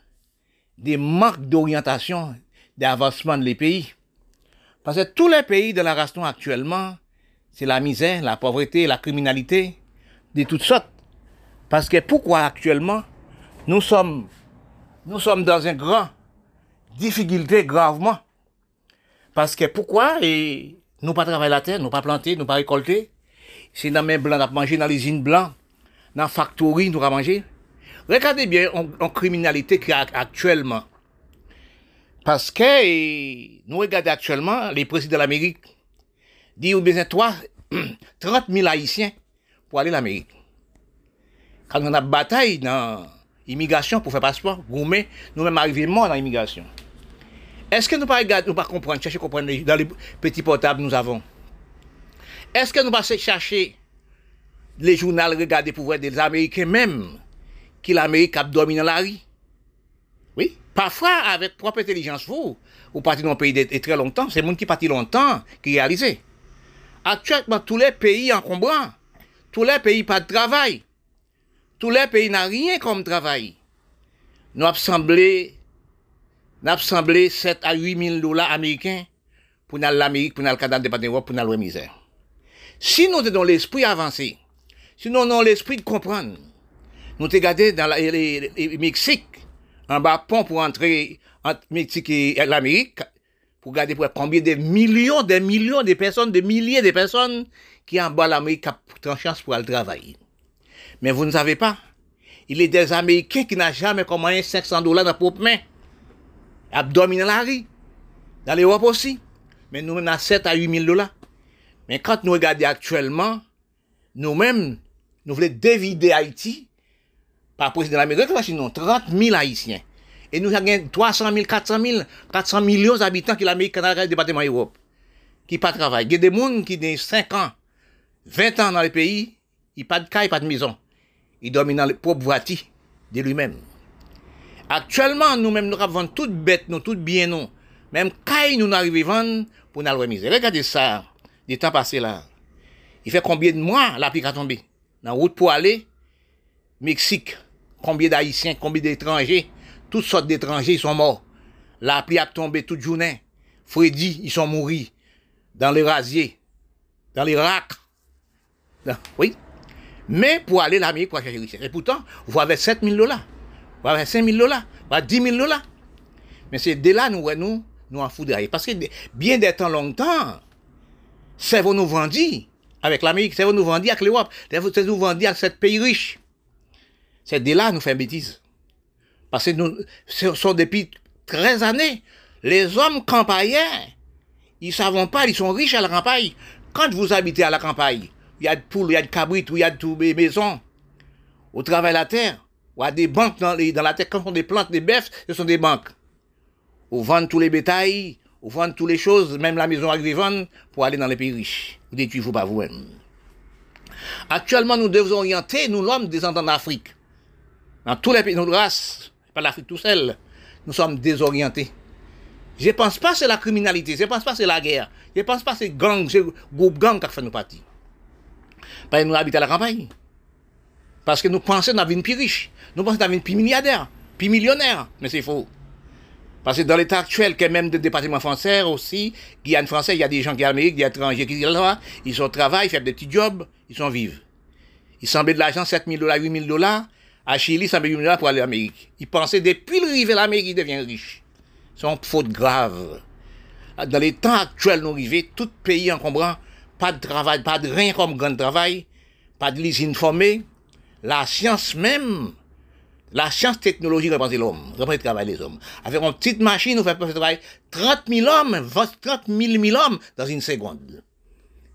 des manques d'orientation, d'avancement des pays. Parce que tous les pays de la race actuellement, c'est la misère, la pauvreté, la criminalité, de toutes sortes. Parce que pourquoi actuellement, nous sommes, nous sommes dans une grande difficulté gravement? Parce que pourquoi? Et nous pas travailler la terre, nous pas planter, nous pas récolter. C'est dans les blancs, nous manger dans les usines blancs, dans la factory, nous pas manger. Regardez bien en, criminalité qu'il y a actuellement. Parce que nous regardons actuellement les présidents de l'Amérique disent besoin 3, 30 000 Haïtiens pour aller en Amérique quand on a bataille dans l'immigration pour faire passeport, nous-mêmes, nous-mêmes arrivons dans l'immigration. Est-ce que nous ne pas nous pas comprendre, chercher comprendre dans les petits portables nous avons? Est-ce que nous passons chercher les journaux, regarder pour voir des Américains même, qui l'Amérique a dominé la rue? Oui. Parfois, avec propre intelligence, vous, vous partez dans un pays très longtemps, c'est le monde qui partit longtemps qui réalise. Actuellement, tous les pays encombrants, tous les pays pas de travail, tous les pays n'ont rien comme travail. Nous avons semblé, nous semblé 7 à 8 000 dollars américains pour l'Amérique, pour le Canada, pour aller pour aller misère. Si nous dans l'esprit avancé, si nous avons l'esprit de comprendre, nous avons regardé dans le Mexique, en bas pont pour entrer entre Mexique et l'Amérique, pour regarder pour combien de millions, de millions de personnes, de milliers de personnes qui en bas l'Amérique ont chance pour aller travailler. Mais vous ne savez pas, il y a des Américains qui n'ont jamais commandé 500 dollars dans propre main. Ils la rue. Dans l'Europe aussi. Mais nous, on a 7 à 8 000 dollars. Mais quand nous regardons actuellement, nous-mêmes, nous voulons dévider Haïti par président de l'Amérique, nous 30 000 Haïtiens. Et nous avons 300 000, 400 000, 400 millions d'habitants qui l'Amérique, Canada, le département Europe, qui pas travaillent. Il y a des gens qui ont 5 ans, 20 ans dans le pays, ils pas de cas, pas de maison. Ils dorment dans le propre voiture de lui-même. Actuellement, nous-mêmes, nous avons toutes bêtes, nous, toutes bien. Même quand nous arrivons à vendre pour nous remise. Regardez ça, des temps passés là. Il fait combien de mois la pluie a tombé? Dans la route pour aller, Mexique, combien d'Haïtiens, combien d'étrangers, toutes sortes d'étrangers, sont morts. La pluie a tombé toute journée. Freddy, ils sont morts dans les rasiers, dans les racks. Oui? Mais pour aller l'Amérique, pour chercher richesse. Et pourtant, vous avez 7 000 dollars, vous avez 5 000 dollars, vous avez 10 000 dollars. Mais c'est dès là, nous, nous, nous en foudrer. Parce que bien des temps longtemps, c'est vous nous vendit avec l'Amérique, c'est vous nous vendit avec l'Europe, c'est vous nous vendit avec ce pays riche. C'est dès là nous faisons bêtises. Parce que nous, ce sont depuis 13 années, les hommes campagnards, ils ne savent pas, ils sont riches à la campagne. Quand vous habitez à la campagne, il y a de poules, il y a de cabrites, il y a de maisons. Au travail la terre, y a des banques dans, la terre, quand on des plantes, des bœufs, ce sont des banques. On vend tous les bétails, on vend toutes les choses, même la maison agricole, pour aller dans les pays riches. Vous dites, il faut pas vous-même. Actuellement, nous devons orienter, nous, l'homme, descendants d'Afrique. Dans tous les pays, nos races, pas l'Afrique tout seul, nous sommes désorientés. Je ne pense pas que c'est la criminalité, je ne pense pas que c'est la guerre, je ne pense pas que c'est gang, groupe gang qui a fait nous partir. Parce que nous habitons à la campagne. Parce que nous pensons dans une plus riche. Nous pensons dans une plus milliardaire, plus millionnaire. Mais c'est faux. Parce que dans l'état actuel, que même des départements français aussi, Guyane français, il y a des gens qui Amérique, des étrangers qui sont là, ils sont au travail, ils font des petits jobs, ils sont vivants. Ils semblent de l'argent, 7 000 dollars, 8 000 dollars. À Chili, ils semblent 8 000 dollars pour aller en Amérique. Ils pensaient depuis le rive l'Amérique, ils deviennent riches. C'est une faute grave. Dans les temps actuels, nous arrivons, tout pays encombrant, pas de travail, pas de rien comme grand travail, pas de l'usine formée. La science même, la science technologique représente l'homme, représente le travail des hommes. Avec une petite machine, on fait travailler 30 000 hommes, 30 000, 000 hommes dans une seconde.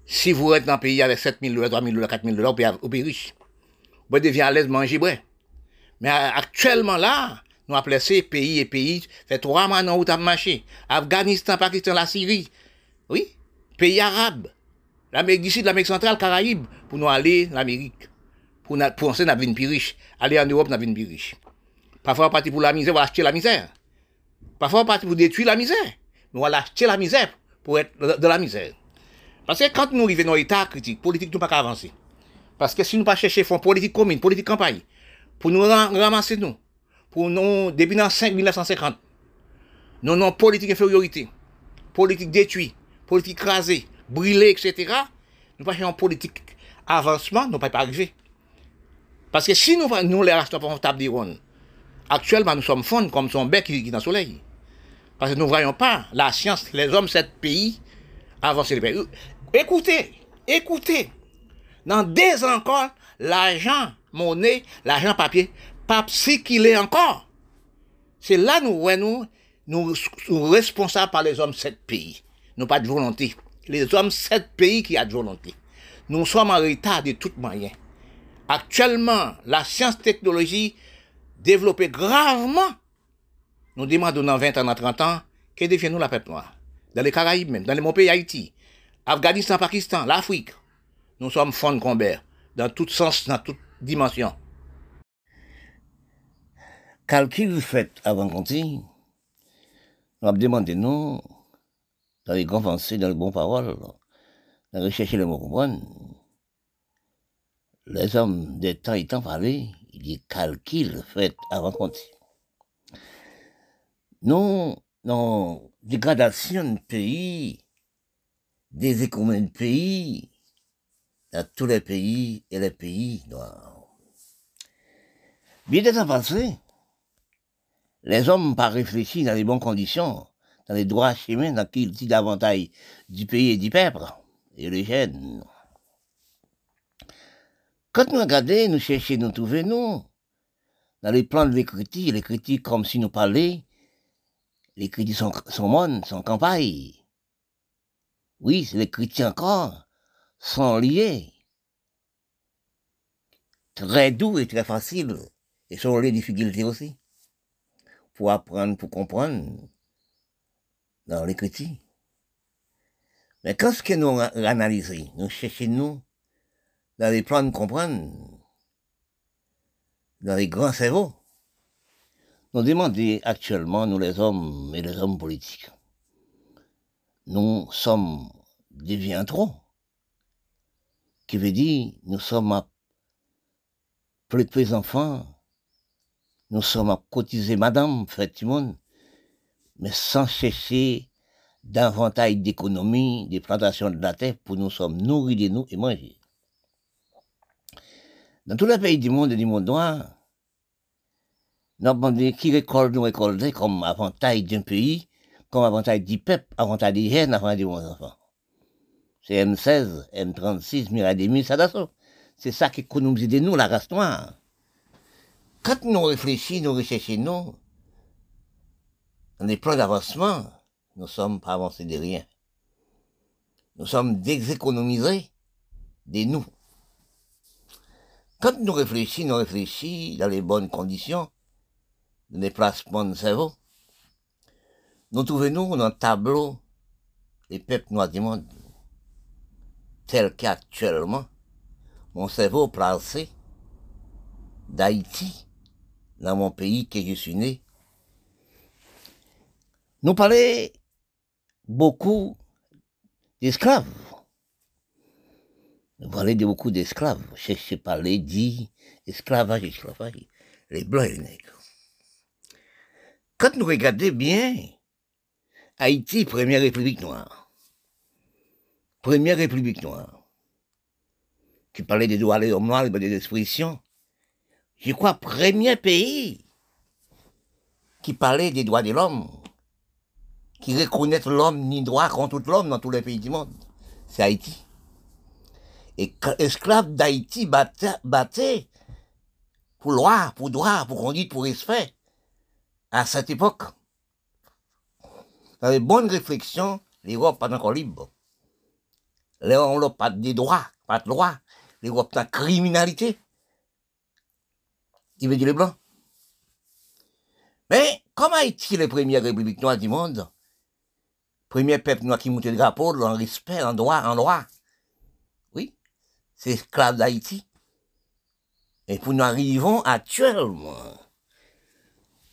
Si vous êtes dans un pays avec 7 000 dollars, 3 000 dollars, 4 000 dollars, vous pouvez riche. Vous devez à l'aise manger, bref. Mais actuellement là, nous avons placé pays et pays, fait trois mois dans à marcher. Afghanistan, Pakistan, la Syrie. Oui, pays arabes. L'Amérique du Sud, l'Amérique centrale, Caraïbes, pour nous aller l'Amérique pour penser à une plus riche. Aller en Europe, dans une plus riche. Parfois, on partit pour la misère, on va acheter la misère. Parfois, on partit pour détruire la misère. Mais on va acheter la misère pour être de la misère. Parce que quand nous arrivons dans l'état critique, politique, nous pas avancer. Parce que si nous pas chercher fonds politique commune, politique campagne, pour nous ramasser nous, pour nous, depuis 1950, nous avons politique infériorité, politique détruite, politique crasée, brûlée, etc. Nous pas chercher politique avancement, nous pas arriver. Parce que si nous, nous les restons d'Iron, actuellement nous sommes fonds comme son bec qui, est dans le soleil. Parce que nous ne voyons pas la science, les hommes, sept pays, avancer. Écoutez, écoutez. Dans des encore, l'argent, monnaie, l'argent papier, pas est encore. C'est là nous, nous, nous sommes responsables par les hommes sept pays. Nous pas de volonté. Les hommes sept pays qui ont de volonté. Nous sommes en retard de toute manière. Actuellement, la science-technologie développée gravement. Nous demandons dans 20 ans, dans 30 ans, que devient nous la peuple noire? Dans les Caraïbes même, dans les mon pays Haïti, Afghanistan, Pakistan, l'Afrique, nous sommes fonds de dans tout sens, dans toute dimension. Calcul fait avant qu'on on a demandé nous, dans les grands pensées, dans les bonnes paroles, dans rechercher le mot comprendre. Les hommes des temps étant parlé, il dit calcul fait avant qu'on Nous, non, dégradation de pays, des économies de pays, dans tous les pays et les pays noirs. Bien des temps passés, les hommes pas réfléchi dans les bonnes conditions, dans les droits chemins, dans qui dit davantage du pays et du peuple, et les jeunes. Quand nous regardons, nous cherchons, nous trouvons, dans les plans de l'écriture, l'écriture comme si nous parlions, l'écriture sont, sont monde, sont campagne. Oui, c'est l'écriture encore, sont liés. Très doux et très facile, et sont les difficultés aussi pour apprendre, pour comprendre dans l'écriture. Mais quand ce que nous analysons, nous cherchons nous dans les plans de comprendre, dans les grands cerveaux, nous demandons actuellement, nous les hommes et les hommes politiques, nous sommes deviens trop, qui veut dire nous sommes à plus de enfants, nous sommes à cotiser madame, monde, mais sans chercher davantage d'économie, des plantations de la terre pour nous sommes nourris de nous et manger. Dans tous les pays du monde et du monde noir, nous avons qui récolte nous récolter comme avantage d'un pays, comme avantage du peuple, avantage des jeunes, avantage des bons enfants. C'est M16, M36, Mirademi, Sadasso. C'est ça qui économise de nous, la race noire. Quand nous réfléchissons, nous recherchons, nous, dans les plans d'avancement, nous sommes pas avancés de rien. Nous sommes déséconomisés de nous. Quand nous réfléchissons, nous réfléchissons dans les bonnes conditions de déplacement de cerveau. Nous trouvons nous dans le tableau les peuples noirs du monde, tel qu'actuellement, mon cerveau placé d'Haïti dans mon pays que je suis né. Nous parlons beaucoup d'esclaves. Nous parlons de beaucoup d'esclaves. Je sais parler, dit esclavage, esclavage, les blancs et les nègres. Quand nous regardons bien, Haïti, première république noire. Première république noire. Qui parlait des droits des hommes noirs, des expressions je crois, premier pays qui parlait des droits de l'homme, qui reconnaît l'homme ni droit contre l'homme dans tous les pays du monde. C'est Haïti. Et esclaves d'Haïti battaient, pour loi, pour droit, pour conduite, pour respect, à cette époque. Dans les bonnes réflexions, l'Europe pas encore libre. L'Europe pas de droits, pas de loi. L'Europe de criminalité il veut dire les Blancs? Mais, comme Haïti, les premières républiques noires du monde, premier peuple noir qui monte le drapeau, en respect, en droit, en droit, oui, c'est esclave d'Haïti. Et pour nous arrivons actuellement,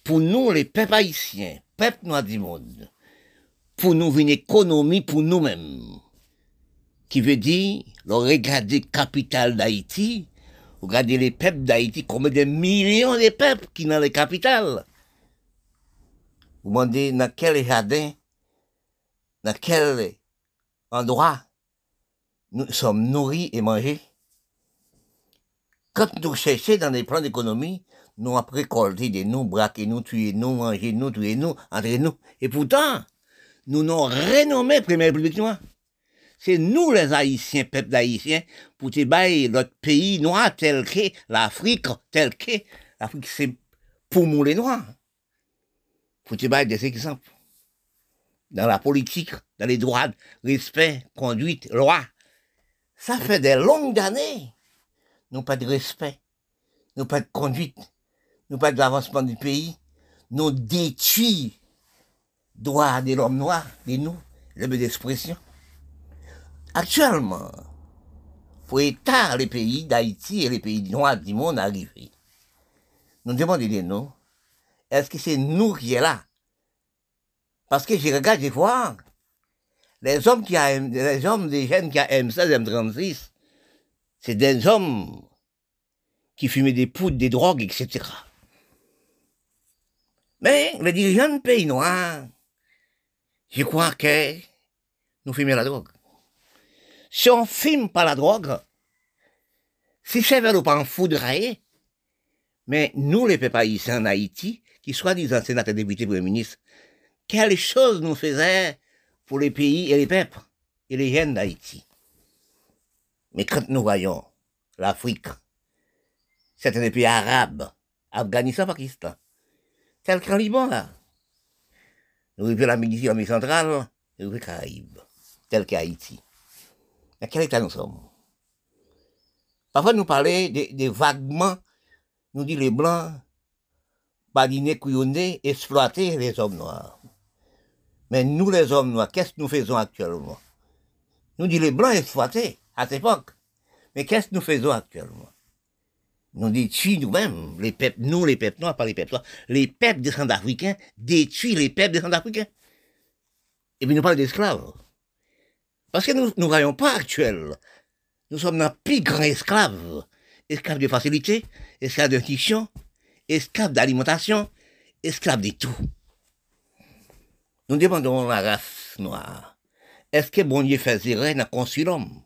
pour nous, les peuples haïtiens, peuples noirs du monde, pour nous une économie pour nous-mêmes, qui veut dire, le regarder capital d'Haïti, Regardez les peuples d'Haïti, combien de millions de peuples qui dans les capitales. Vous demandez dans quel jardin, dans quel endroit nous sommes nourris et mangés. Quand nous cherchons dans les plans d'économie, nous avons récolté de nous, braqué nous, tué nous, mangé nous, tué nous, entre nous. Et pourtant, nous nous renommé Première République Noire. C'est nous les Haïtiens, peuple d'Haïtiens, pour te bailler notre pays noir tel que l'Afrique, tel que l'Afrique, c'est pour nous les Noirs. Pour te bailler des exemples. Dans la politique, dans les droits, respect, conduite, loi. Ça fait des longues années. Nous pas de respect, nous pas de conduite, nous pas d'avancement du pays. Nous détruit droits de l'homme noir, de nous, le d'expression. Actuellement, pour État, les pays d'Haïti et les pays noirs du monde arriver. Nous demandons de nous, est-ce que c'est nous qui est là? Parce que je regarde, je vois, les hommes qui a, les hommes des jeunes qui a M16, M36, c'est des hommes qui fumaient des poudres, des drogues, etc. Mais les dirigeants de pays noirs, je crois que nous fumons la drogue. Si on fume pas la drogue, si c'est vers pas en foudroyer, mais nous, les ici en Haïti, qui soi-disant sénateurs, députés, premier ministre, quelle chose nous faisait pour les pays et les peuples et les jeunes d'Haïti. Mais quand nous voyons l'Afrique, certains pays arabes, Afghanistan, Pakistan, tel qu'en Liban, là, nous vivons l'Amérique, l'Amérique centrale, nous vivons Caraïbes, tel qu'Haïti. Mais quel état nous sommes? Parfois, nous parlons des vaguements, nous dit les Blancs, badiner, couillonner, exploiter les hommes noirs. Mais nous, les hommes noirs, qu'est-ce que nous faisons actuellement? Nous dit les Blancs exploités à cette époque. Mais qu'est-ce que nous faisons actuellement? Nous détruisons nous-mêmes, les peuples, nous les peuples noirs, pas les peuples noirs, les peuples des Centrafricains détruisent les peuples des Centrafricains. Et puis nous parlons d'esclaves. Parce que nous ne voyons pas actuel. Nous sommes un plus grand esclaves. Esclaves de facilité, esclaves de fiction, esclaves d'alimentation, esclaves de tout. Nous demandons à la race noire, est-ce que bon Dieu fait zéro dans construit l'homme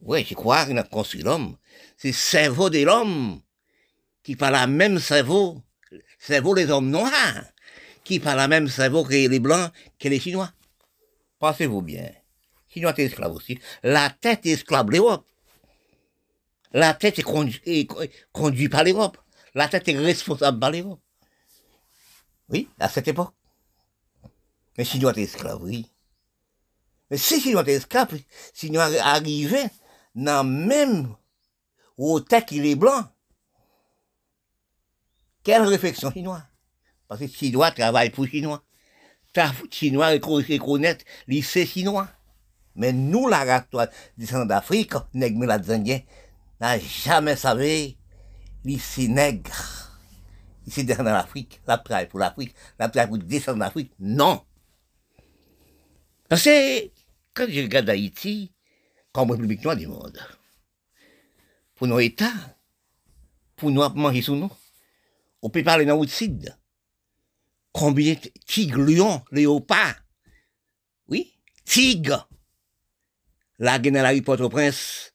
Oui, je crois qu'il a construit l'homme. C'est le cerveau de l'homme qui parle la même cerveau, cerveau des hommes noirs, qui parle la même cerveau que les blancs, que les chinois. Pensez-vous bien. Chinois est esclave aussi. La tête est esclave de l'Europe. La tête est conduite par l'Europe. La tête est responsable par l'Europe. Oui, à cette époque. Mais si doit esclave, oui. Mais si si doit esclave, si nous arrivons dans même au tête qu'il est blanc, quelle réflexion chinois? Parce que Chinois travaille pour Chinois. Chinois reconnaître lycée chinois. Mais nous, la race descendants d'Afrique, Indien, n'a jamais savé lycée nègre. Ici, dans l'Afrique, la travaille pour l'Afrique, la travaille pour descendre d'Afrique. Non. Parce que quand je regarde Haïti, comme République noire du monde, pour nos États, pour nous manger sous nous, on peut parler dans sud. Combien de tigres, lions, léopards? Oui, tigres. La gueule la rue Port-au-Prince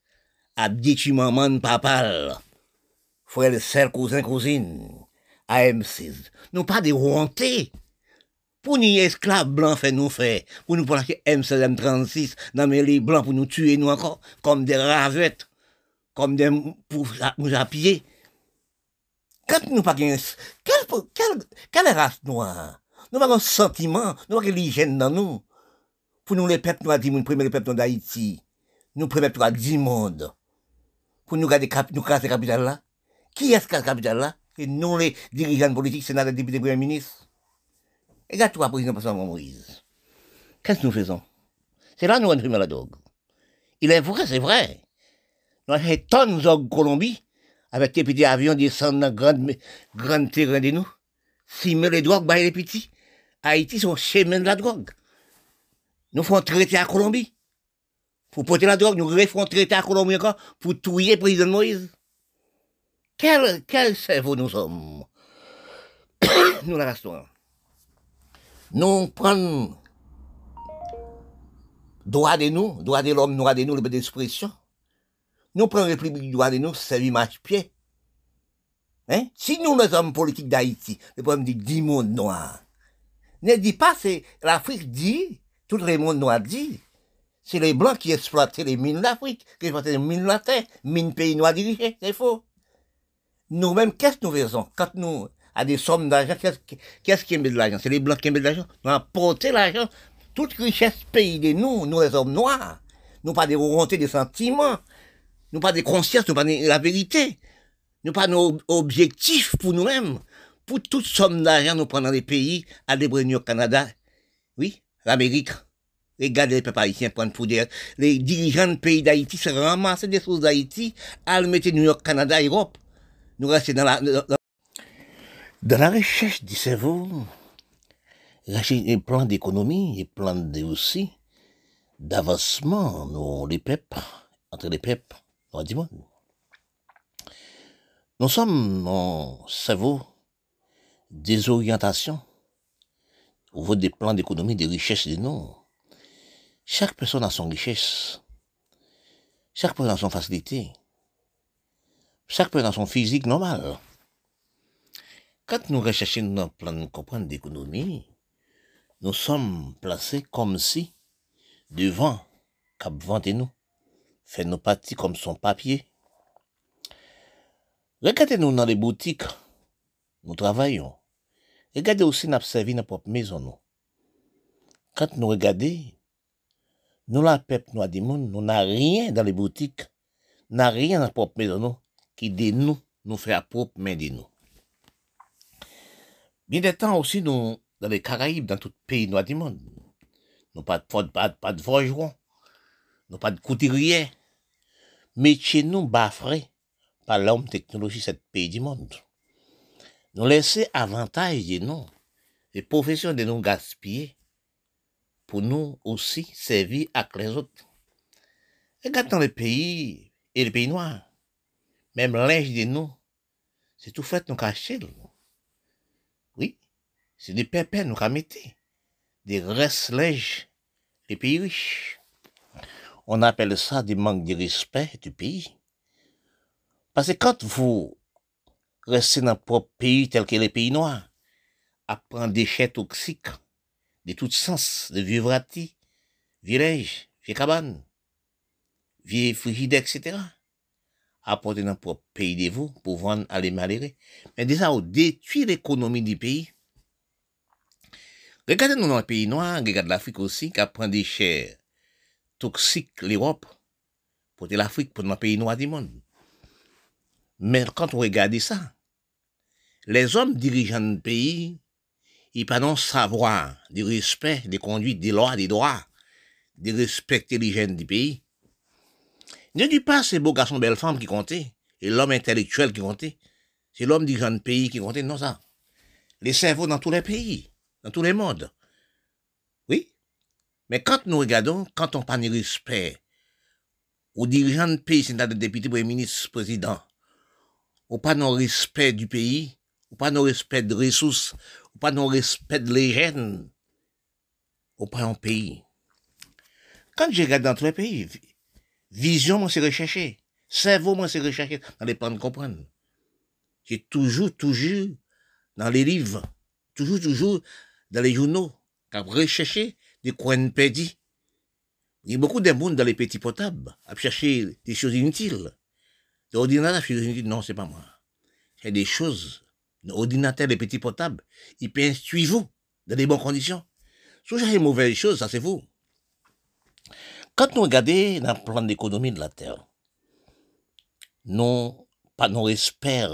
a détruit maman, papa, frère, sœur, cousin, cousine, AM6. Nous pas de honte pour nous esclaves blancs fait nous faire, pour nous prendre M16, M36, dans les blancs pour nous tuer nous encore, comme des ravettes, comme des, pour nous appuyer. Quand nous pas quelle, quelle, race noire? Nous avons sentiment, nous avons l'hygiène dans nous. Pour nous, les peuples noirs, nous premier peuple d'Haïti, nous premier peuple du monde. Pour nous garder, nous casser capitale là. Qui est-ce qui a capitale là? Et nous, les dirigeants politiques, sénateurs, députés, premiers ministres. Regarde-toi, président Moïse. Qu'est-ce que nous faisons? C'est là que nous entrons la drogue. Il est vrai, c'est vrai. Nous avons fait tonnes de Colombie, avec des petits avions descendent dans grand, grand terrain de nous. Si met les drogues, bah, les petits. Haïti sont chemin de la drogue. Nous faisons traiter à Colombie. Pour porter la drogue, nous refont traiter à Colombie encore pour tuer le président Moïse. Quel, quel cerveau nous sommes? Nous la restons nous prenons droit de nous, droit de l'homme, droit de nous, liberté d'expression. Nous prenons République droit de nous, c'est l'image pied. Hein? Si nous, les hommes politiques d'Haïti, le problème dit 10 mondes noirs, ne dit pas, c'est l'Afrique dit, tout le monde noir dit, c'est les Blancs qui exploitaient les mines d'Afrique, qui exploitaient les mines de la terre, mines pays noirs dirigés, c'est faux. Nous-mêmes, qu'est-ce que nous faisons? Quand nous à des sommes d'argent. Qu'est-ce qui met de l'argent? C'est les blancs qui mettent de l'argent. Nous apporté l'argent. Toute richesse pays de nous, nous les hommes noirs. Nous pas des volontés, des sentiments. Nous pas des consciences, nous pas de la vérité. Nous pas nos objectifs pour nous-mêmes. Pour toute somme d'argent, nous prenons des pays, à des au Canada. Oui, l'Amérique. Regardez les peuples haïtiens prendre pour dire, les dirigeants du pays d'Haïti se ramasser des choses d'Haïti, à le mettre New York, Canada, Europe. Nous restons dans la, dans, dans la recherche du cerveau, recherche un plan d'économie, et plan de aussi, d'avancement, nous, les peuples, entre les peuples, dans le. Nous sommes en cerveau désorientation au niveau des plans d'économie, des richesses de nous. Chaque personne a son richesse. Chaque personne a son facilité. Chaque personne a son physique normal. Quand nous recherchons notre plan comprendre d'économie, nous sommes placés comme si devant cap nous, fait nos parties comme son papier. Regardez-nous dans les boutiques, nous travaillons. Regardez aussi notre servi dans notre propre maison. Nous. Quand nous regardons, nous la peuple nous dit nous n'a rien dans les boutiques, n'a rien dans notre propre maison nous, qui nous, nous fait à propre main de nous. Bien des temps aussi, nous, dans les Caraïbes, dans tout pays noir du monde, nous pas de, pas, pas de forgeron, nous pas de couturier, mais chez nous, baffré par l'homme technologie, cet pays du monde. Nous laisser avantage de nous, les professions de nous gaspiller, pour nous aussi servir avec les autres. Regarde dans les pays et les pays noirs, même linge de nous, c'est tout fait nous cacher. C'est des pépins nous mettre, des restes linge, les pays riches. On appelle ça du manque de respect du pays. Parce que quand vous rester dans propre pays tel que les pays noirs, à prendre des déchets toxiques de tout sens, de vieux vratis, vieux linge, vieux cabanes, vieux frigidaires, etc. Apporter dans propre pays de vous pour vendre à les. Mais déjà, on détruit l'économie du pays. Regardez-nous dans les pays noirs, regardez l'Afrique aussi, qui prend des déchets toxiques l'Europe, pour l'Afrique, pour nos pays noirs du monde. Mais quand on regarde ça, les hommes dirigeants du pays, ils pas savoir du respect des conduites, des lois, des droits, de respecter l'hygiène du pays. Ne dis pas c'est beau garçon, belle femme qui comptait, et l'homme intellectuel qui comptait. C'est l'homme dirigeant du pays qui comptait, non ça. Les cerveaux dans tous les pays, dans tous les mondes. Oui. Mais quand nous regardons, quand on parle de respect aux dirigeants du pays, c'est-à-dire députés, premier ministre, président, ou pas non respect du pays, ou pas non respect de ressources, ou pas non respect de l'hygiène, ou pas pays. Quand je regarde dans tous les pays, vision, moi, c'est recherché. Cerveau, moi, c'est recherché dans les plans de comprendre. J'ai toujours, toujours, dans les livres, toujours, toujours, dans les journaux, quand recherché des coins perdus. Il y a beaucoup de monde dans les petits potables à chercher des choses inutiles. L'ordinateur, suis non, c'est pas moi. C'est des choses ordinateur, les petits potables, il peut instruire vous dans des bonnes conditions. Si j'ai une mauvaise chose, ça c'est vous. Quand nous regardons dans le plan d'économie de la Terre, non, pas nos respect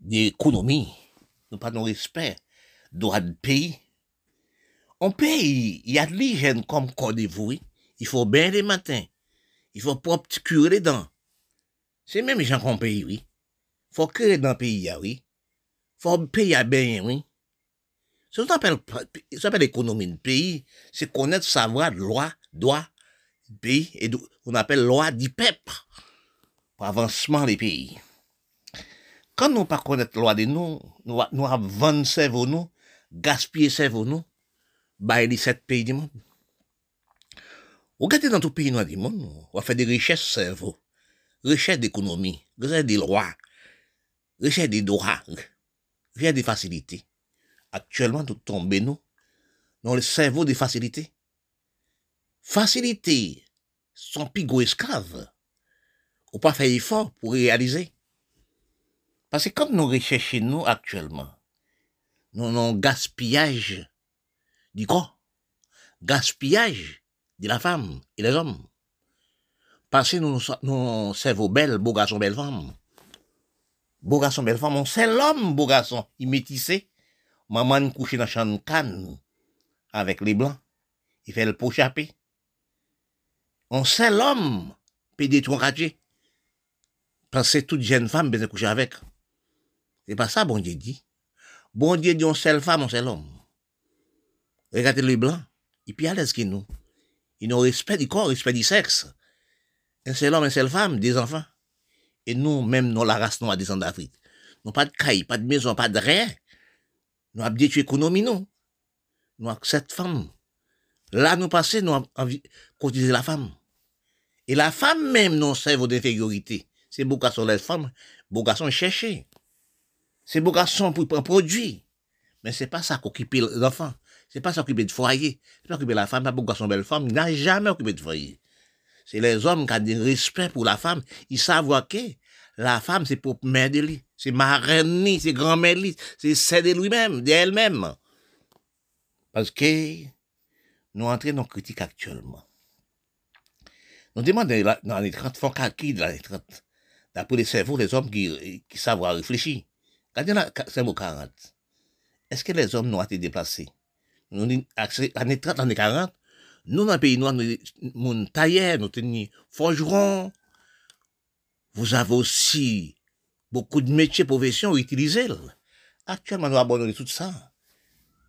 d'économie, non pas nos respect droit de pays. On paye, il y a de l'hygiène comme vous, il faut bien les matins, il faut propre curer dents. C'est même les gens qu'on paye, oui. Faut créer dans le pays, oui faut payer bien, oui. Ce qu'on appelle, s'appelle l'économie du pays, c'est connaître, savoir, loi, droit, pays, et on appelle loi du peuple, pour avancement des pays. Quand nous pas connaître loi de nous, nous, nous avons cerveau nous, gaspiller cerveau nous, bah, les sept pays du monde. Regardez dans tout pays noir du monde, on faire des richesses cerveau, richesses d'économie, richesses des lois, richesses des droits, vient des facilités. Actuellement, nous tombons, nous, dans le cerveau des facilités. Facilités sont pigots esclaves. Ou pas faire effort pour réaliser. Parce que comme nous recherchons nous actuellement, nous avons gaspillage du corps, gaspillage de la femme et des hommes. Que nous, nous cerveau belle, beau garçon, belle femme. Beau garçon, belle femme, c'est l'homme, beau garçon. Il métissé. Maman couché dans chambre canne avec les blancs. il fait le pot. On sait l'homme, peut détruire Parce que toute jeune femme peut coucher avec. C'est pas ça, bon Dieu dit. Bon Dieu dit, on seule femme, on seul homme. Regardez les blancs, ils sont à l'aise que nous. Ils ont respect du corps, respect du sexe. Un seul homme, une seule femme, des enfants. Et nous, même, nous, la race noire descend d'Afrique. Nous pas de caille, pas de maison, pas de rien. Nous avons détruit l'économie, nous. Nous avons cette femme. Là, nous passons, nous avons cotiser la femme. Et la femme même, non cerveau d'infériorité. C'est beaucoup garçons les femmes, beaucoup garçons chercher. C'est beaucoup garçons pour prendre produit. Mais c'est pas ça qu'occupe l'enfant. C'est pas ça qu'occuper de foyer. C'est pas occuper la femme, pas beaucoup garçons belle femme, il n'a jamais occupé de foyer. C'est les hommes qui ont du respect pour la femme. Ils savent que la femme, c'est pour mère de lui. C'est marraine, c'est grand-mère c'est celle de lui-même, d'elle-même. Parce que nous entrons dans la critique actuellement. Nous demandons dans les 30, font calcul dans les 30. D'après les cerveaux, les hommes qui, qui savent réfléchir. Quand il y a 40, est-ce que les hommes n'ont été déplacés? Nous, années 30, années 40, nous, dans le pays noir, nous, nous taillons, nous tenons forgerons. Vous avez aussi beaucoup de métiers, professions utilisés. Actuellement, nous abandonnons tout ça.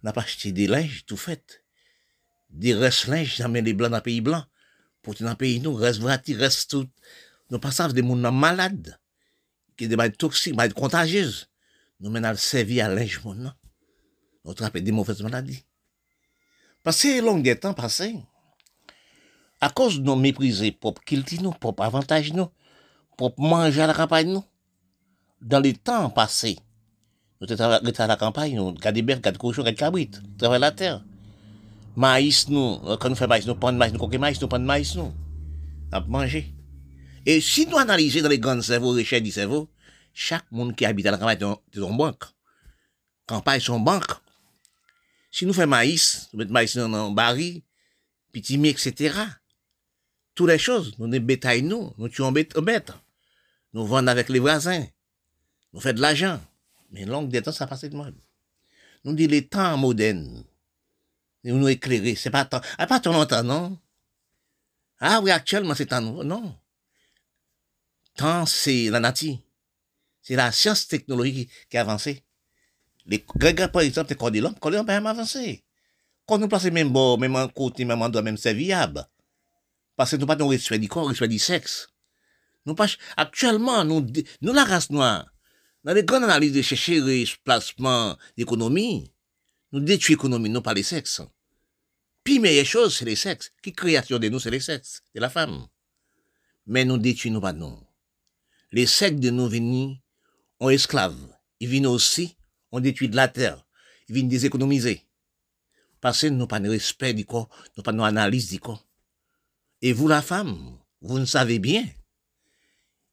N'a pas acheté des linges, tout fait. Des restes linges, jamais les blancs dans le pays blanc. Pour dans le pays, nous, reste vratis, reste tout. Nous passons des gens malades, qui des malades toxiques, des malades contagieuses. Nous menons le servir à linge, non. Nous trappons des mauvaises maladies. Parce que long des temps passé, à cause de nos méprisés, propres culture, nous, propres avantages, nous, propres manger à la campagne, dans les temps passés, nous étions à la campagne, nous, gardons bêtes, gardons cochons, gardons cabrites, travaillons la terre. Maïs, nous, quand nous faisons maïs, nous prenons maïs, nous coquons maïs, nous prenons maïs, nous, nous manger. Et si nous analysons dans les grands cerveaux, les chaînes du cerveau, chaque monde qui habite à la campagne est une banque. Campagne, son banque. Si nous faisons maïs, nous mettons maïs dans un baril, petit etc. Toutes les choses, nous ne bétail nous, nous tuons bêtes, Nous vendons avec les voisins. Nous faisons de l'argent. Mais longue des temps, ça passe de mode. Nous dit les temps modernes. Nous nous éclairer. C'est pas tant, ah, pas tant longtemps, non? Ah oui, actuellement, c'est tant, non. Tant, c'est la nature. C'est la science technologique qui a avancé. Les Grégor, par exemple, c'est Cordillon. Cordillon a même avancé. Quand nous passons même bon, même en côté, même endroit, même c'est viable. Parce que nous pas de respect du corps, respect du sexe. Nous pas, actuellement, nous, nous la race noire, dans les grandes analyses de chercher le placement d'économie, nous détruisons l'économie, non pas les sexes. Puis, meilleure chose, c'est les sexes. Qui création de nous, c'est les sexes, c'est la femme. Mais nous détruisons pas non. Les sexes de nous venus ont esclaves. Ils viennent aussi on détruit de la terre. Ils viennent déséconomiser. Parce que nous pas de respect du corps, nous pas d'analyse du corps. Et vous, la femme, vous ne savez bien.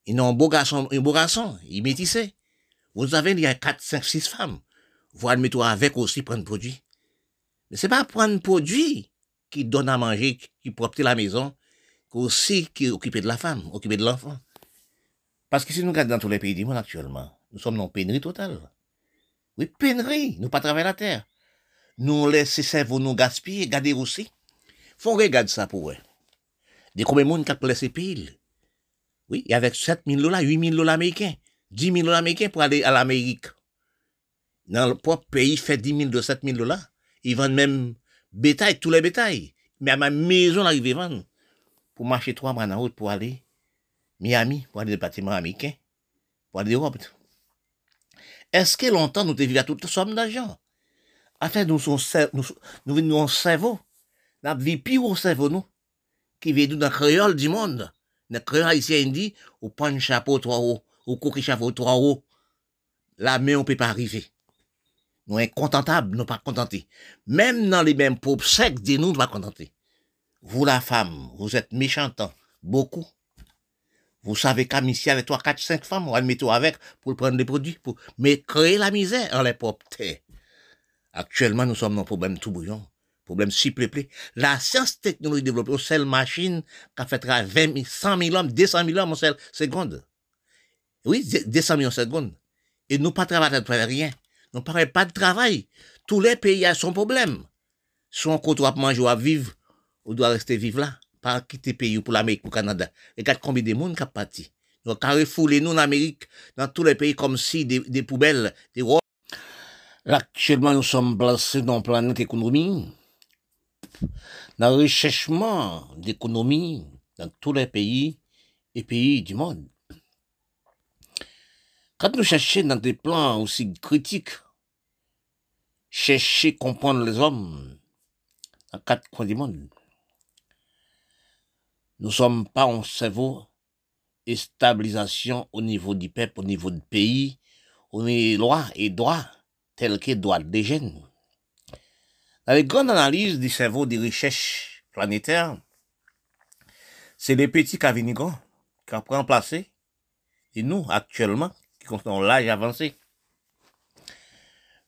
Ils ont un beau garçon, un beau garçon, il métissé. Vous savez, il y a 4, 5, 6 femmes. Vous admettez avec aussi prendre produit. Mais c'est pas prendre produit qui donne à manger, qui propre la maison, aussi qui occupe de la femme, occuper de l'enfant. Parce que si nous regardons dans tous les pays du monde actuellement, nous sommes dans pénurie totale. Oui, pénurie, nous pas travailler la terre. Nous laisser cerveau nous gaspiller, garder aussi. Faut regarder ça pour eux. Des combien de monde qui a laissé pile? Oui, et avec 7 000 dollars, 8 000 dollars américains, 10 000 dollars américains pour aller à l'Amérique. Dans le propre pays, fait 10 000 de 7 000 dollars. Ils vendent même bétail, tous les bétails. Mais à ma maison, ils à vendre. Pour marcher trois mois en route pour aller Miami, pour aller dans le bâtiment américain, pour aller en Europe. Est-ce que longtemps nous devons à toute somme d'argent? Afin nous nous, nous, nous, en cerveau. Nous vie pire au cerveau, nous. Qui vit dans le créole du monde. Le créole ici, dit, au de chapeau trois hauts, au coquille chapeau trois hauts. Là, mais on peut pas arriver. Nous sommes contentables, nous pas contentés. Même dans les mêmes pauvres secs, nous ne pas contentés. Vous, la femme, vous êtes méchantant. Beaucoup. Vous savez qu'à ici, avec trois, quatre, cinq femmes, on le mettre avec pour prendre des produits, pour, mais créer la misère en les propres Actuellement, nous sommes dans un problème tout bouillon. Problème si peuplé. La science technologie développée, une seule machine qui a fait 20 000, 100 000 hommes, 200 000 hommes en seconde. Oui, 200 000 en seconde. Et nous pas travailler de rien. Nous pas pas de travail. Tous les pays ont son problème. Soit on côté à manger ou à vivre, on doit rester vivre là, pas quitter pays pour l'Amérique, pour le Canada. Regarde combien de monde qui a parti. Donc, quand refouler nous en Amérique, dans tous les pays, comme si des, poubelles, des. Là, actuellement, nous sommes placés dans la planète économie, dans le recherchement d'économie dans tous les pays et pays du monde. Quand nous cherchons dans des plans aussi critiques, chercher comprendre les hommes dans quatre coins du monde, nous sommes pas en cerveau et stabilisation au niveau du peuple, au niveau du pays, au niveau loi et droit, tel que droit des jeunes. Dans les grandes analyses du cerveau des recherches planétaires, c'est les petits cavinigrants qui ont remplacé, et nous, actuellement, qui sont l'âge avancé.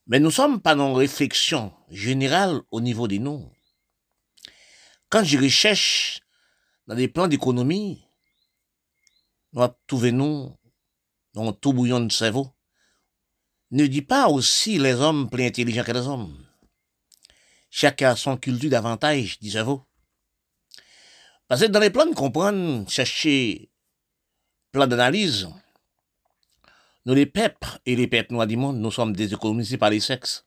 Mais nous sommes pas dans une réflexion générale au niveau de nous. Quand je recherche dans des plans d'économie, nous trouvons nous dans tout bouillon de cerveau. Ne dis pas aussi les hommes plus intelligents que les hommes. Chacun a son culture davantage du cerveau. Parce que dans les plans de comprendre, chercher plan d'analyse, nous les peuples et les peuples noirs du monde, nous sommes déséconomisés par les sexes.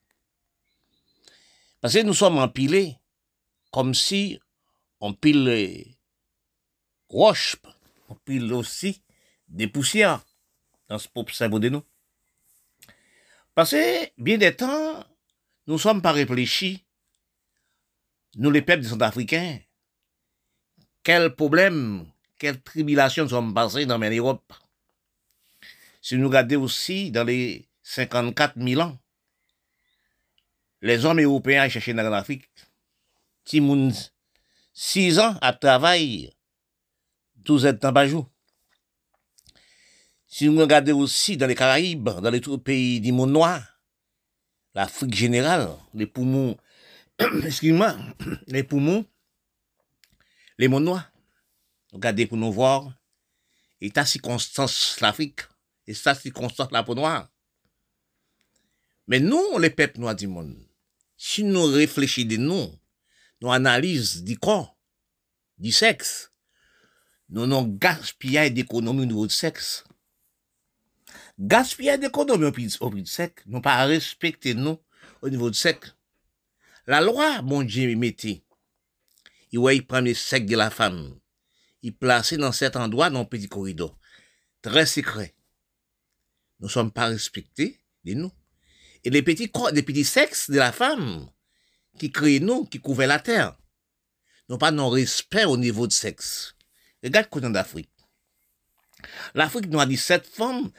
Parce que nous sommes empilés comme si on pile on pile aussi des poussières dans ce pauvre cerveau de nous. Que bien des temps, nous sommes pas réfléchis, nous les peuples des Africains, quel problème, quelle tribulation nous sommes passés dans l'Europe. Si nous regardons aussi dans les 54 000 ans, les hommes européens cherché dans l'Afrique, Timoun, 6 ans à travailler, 12 temps par jour. Si nous regardons aussi dans les Caraïbes, dans les pays du monde noir, l'Afrique générale, les poumons, excuse-moi, les poumons, les mondes noirs. Regardez pour nous voir, et ta circonstance l'Afrique, et sa circonstance la peau noire. Mais nous, les peuples noirs du monde, si nous réfléchissons de nous, nous analysons du corps, du sexe, nous non gaspillage d'économie au niveau du sexe. Gaspillage d'économie au niveau du sexe, nous pas respecter nous au niveau du sexe. La loi, mon Dieu, mettait, il il prend le sexe de la femme, il place dans cet endroit dans un petit corridor, très secret. Nous ne sommes pas respectés de nous. Et les petits les petits sexes de la femme qui créent nous, qui couvrent la terre, n'ont pas non respect au niveau du sexe. Regarde le continent d'Afrique. L'Afrique nous a dit sept femmes,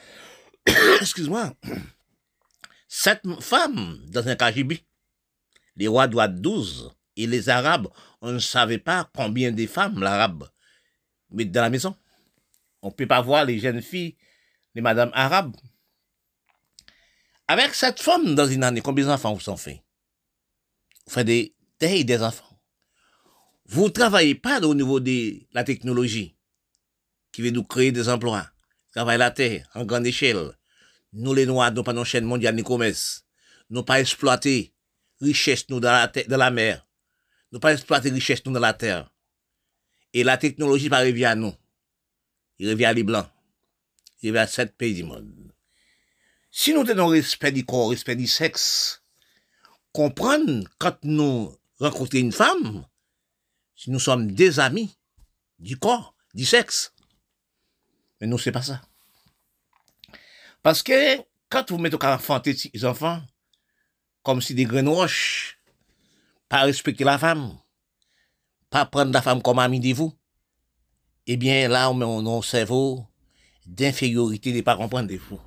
excuse-moi, sept femmes dans un KGB. Les rois doivent douze. Et les Arabes, on ne savait pas combien de femmes l'Arabe met dans la maison. On ne peut pas voir les jeunes filles, les madames arabes. Avec cette femme dans une année, combien d'enfants vous en faites? Vous faites des, des, des enfants. Vous ne travaillez pas au niveau de la technologie qui va nous créer des emplois. Vous travaillez la terre en grande échelle. Nous, les Noirs, nous pas nos chaîne mondiale ni commerce. Nous pas exploiter richesse nous dans la, dans la mer. Nous pas exploiter richesse nous dans la terre. Et la technologie pas revient à nous. Il revient à les Blancs. Il revient à sept pays du monde. Si nous tenons respect du corps, respect du sexe, comprendre quand nous rencontrons une femme, si nous sommes des amis du corps, du sexe. Mais nous, c'est pas ça. Parce que quand vous mettez au enfanter les enfants, comme si des graines roches, pas respecter la femme, pas prendre la femme comme amie de vous, eh bien là, on met un cerveau d'infériorité de pas comprendre de vous.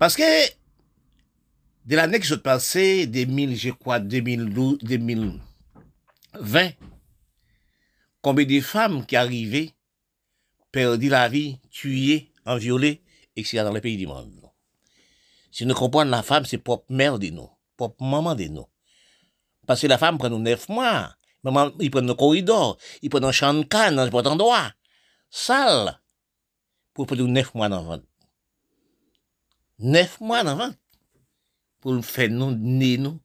Parce que de l'année qui s'est passée, 2000, je crois, 2012, 2020, combien de femmes qui arrivaient, perdu la vie, tuées, enviolées, etc. dans les pays du monde. Si nous comprenons la femme, c'est propre mère de nous, propre maman de nous. Parce que la femme prend nous neuf mois. Maman, il prend nos corridors, il prend nos champs de canne, dans n'importe endroit. Sale. Pour prendre neuf mois d'enfant. Neuf mois d'enfant. Pour nous faire nous, né nous.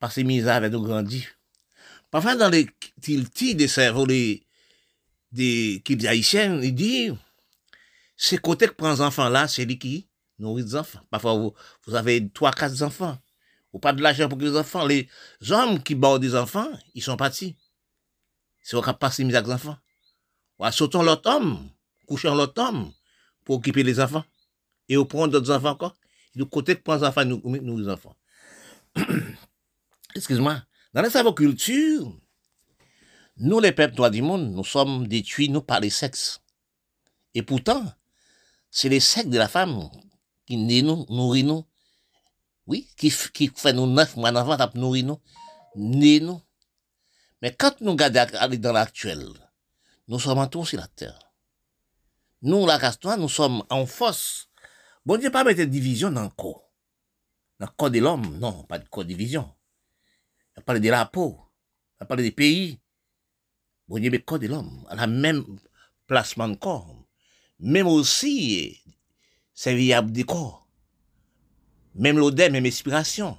Parce que misère avec nous grandir. Parfois, dans les tiltis des cerveaux des, des, haïtiens, ils disent, c'est côté que prend les enfants là, c'est lui qui nourrit les enfants. Parfois, vous, vous avez trois, quatre enfants. Ou pas de l'argent pour les enfants. Les hommes qui bordent des enfants, ils sont partis. C'est au cas passer avec les enfants. Ou à sauter l'autre homme, coucher l'autre homme, pour occuper les enfants. Et au prendre d'autres enfants encore. Du côté que prend les enfants, nous, nous les enfants. Excuse-moi. Dans la culture, nous, les peuples droits du monde, nous sommes détruits, nous, par les sexes. Et pourtant, c'est les sexes de la femme qui nous, nourrit nous. Oui, qui, qui fait nous neuf mois d'enfant, qui nourrit nous, né nous. Mais quand nous regardons dans l'actuel, nous sommes en tout sur la terre. Nous, la race nous sommes en force. Bon Dieu, pas mettre de division dans le corps. Dans le corps de l'homme, non, pas de de division. On parle de la peau. On parle des pays. Bon Dieu, le corps de l'homme, a la même placement de corps. Même aussi, c'est viable du corps. Même l'odeur, même inspiration.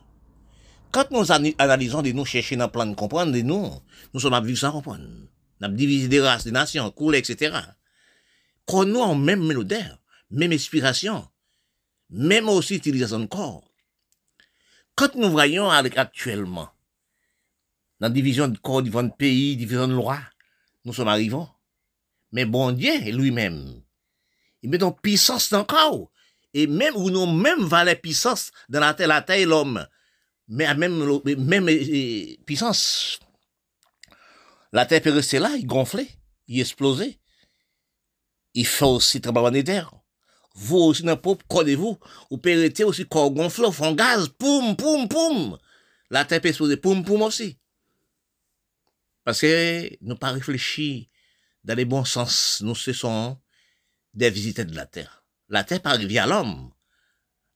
Quand nous analysons de nous, chercher dans le plan de comprendre de nous, nous sommes à vivre sans comprendre. Nous avons divisé des races, des nations, coulées, etc. Quand nous avons même l'odeur, même inspiration, même aussi utilisation de corps. Quand nous voyons actuellement, dans division de corps, division de pays, division de loi, nous sommes arrivés. Mais bon Dieu lui-même, il met en puissance dans le corps. Et même, ou nous même valait puissance dans la terre, la terre l'homme. Mais même, même puissance. La terre peut rester là, il gonflait, il explosait. Il fait aussi travailler terre. Vous aussi, dans le vous vous pouvez aussi corps gonflé, fond gaz, poum, poum, poum. La terre peut exploser, poum, poum aussi. Parce que nous pas réfléchi dans les bons sens. Nous, ce des visiteurs de la terre. La terre pas arrivée à l'homme.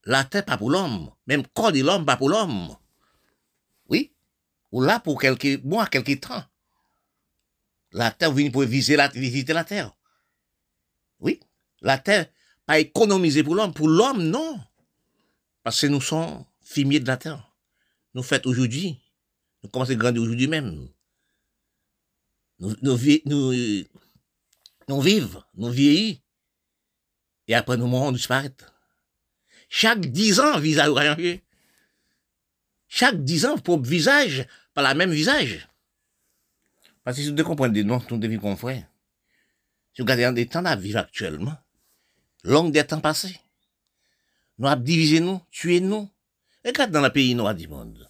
La terre pas pour l'homme. Même corps de l'homme pas pour l'homme. Oui. Ou là pour quelques mois, quelques temps. La terre vient pour visiter la, visiter la terre. Oui. La terre pas économisée pour l'homme. Pour l'homme, non. Parce que nous sommes fumiers de la terre. Nous faisons aujourd'hui. Nous commençons à grandir aujourd'hui même nous, nous, vivons, nous vieillis, et après nous mourons, nous disparaître. Chaque dix ans, visage changer. Chaque dix ans, pour visage, pas la même visage. Parce que si vous comprenez, nous, nous devons confrères. Si vous regardez des temps à vivre actuellement, long des temps passés, nous avons divisé nous, tué nous. Regarde dans le pays noir du monde.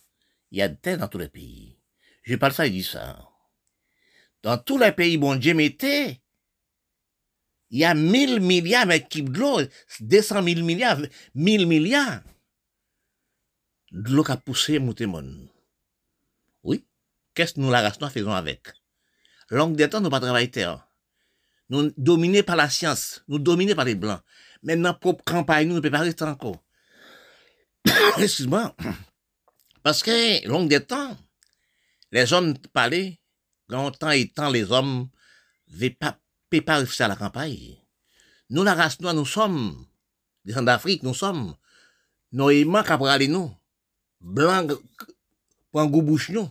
Il y a des terres dans tous les pays. Je parle ça, il dit ça dans tous les pays bon Dieu mettait, il y a 1000 milliards mais qui de l'eau, 200 000 milliards, 1000 milliards. De l'eau qui a poussé Moutémon. Oui, qu'est-ce que nous la race noire faisons avec Langue des temps, nous pas travailler terre. Nous dominés par la science, nous dominés par les blancs. Maintenant, propre campagne, nous ne pouvons pas rester encore. Excuse-moi. Parce que, longue des temps, les hommes parlaient longtemps et temps, les hommes ne pas, pas à la campagne. Nous, la race noire, nous sommes, des gens d'Afrique, nous sommes, nous aimants qu'à nous, blancs, pour goût bouche nous.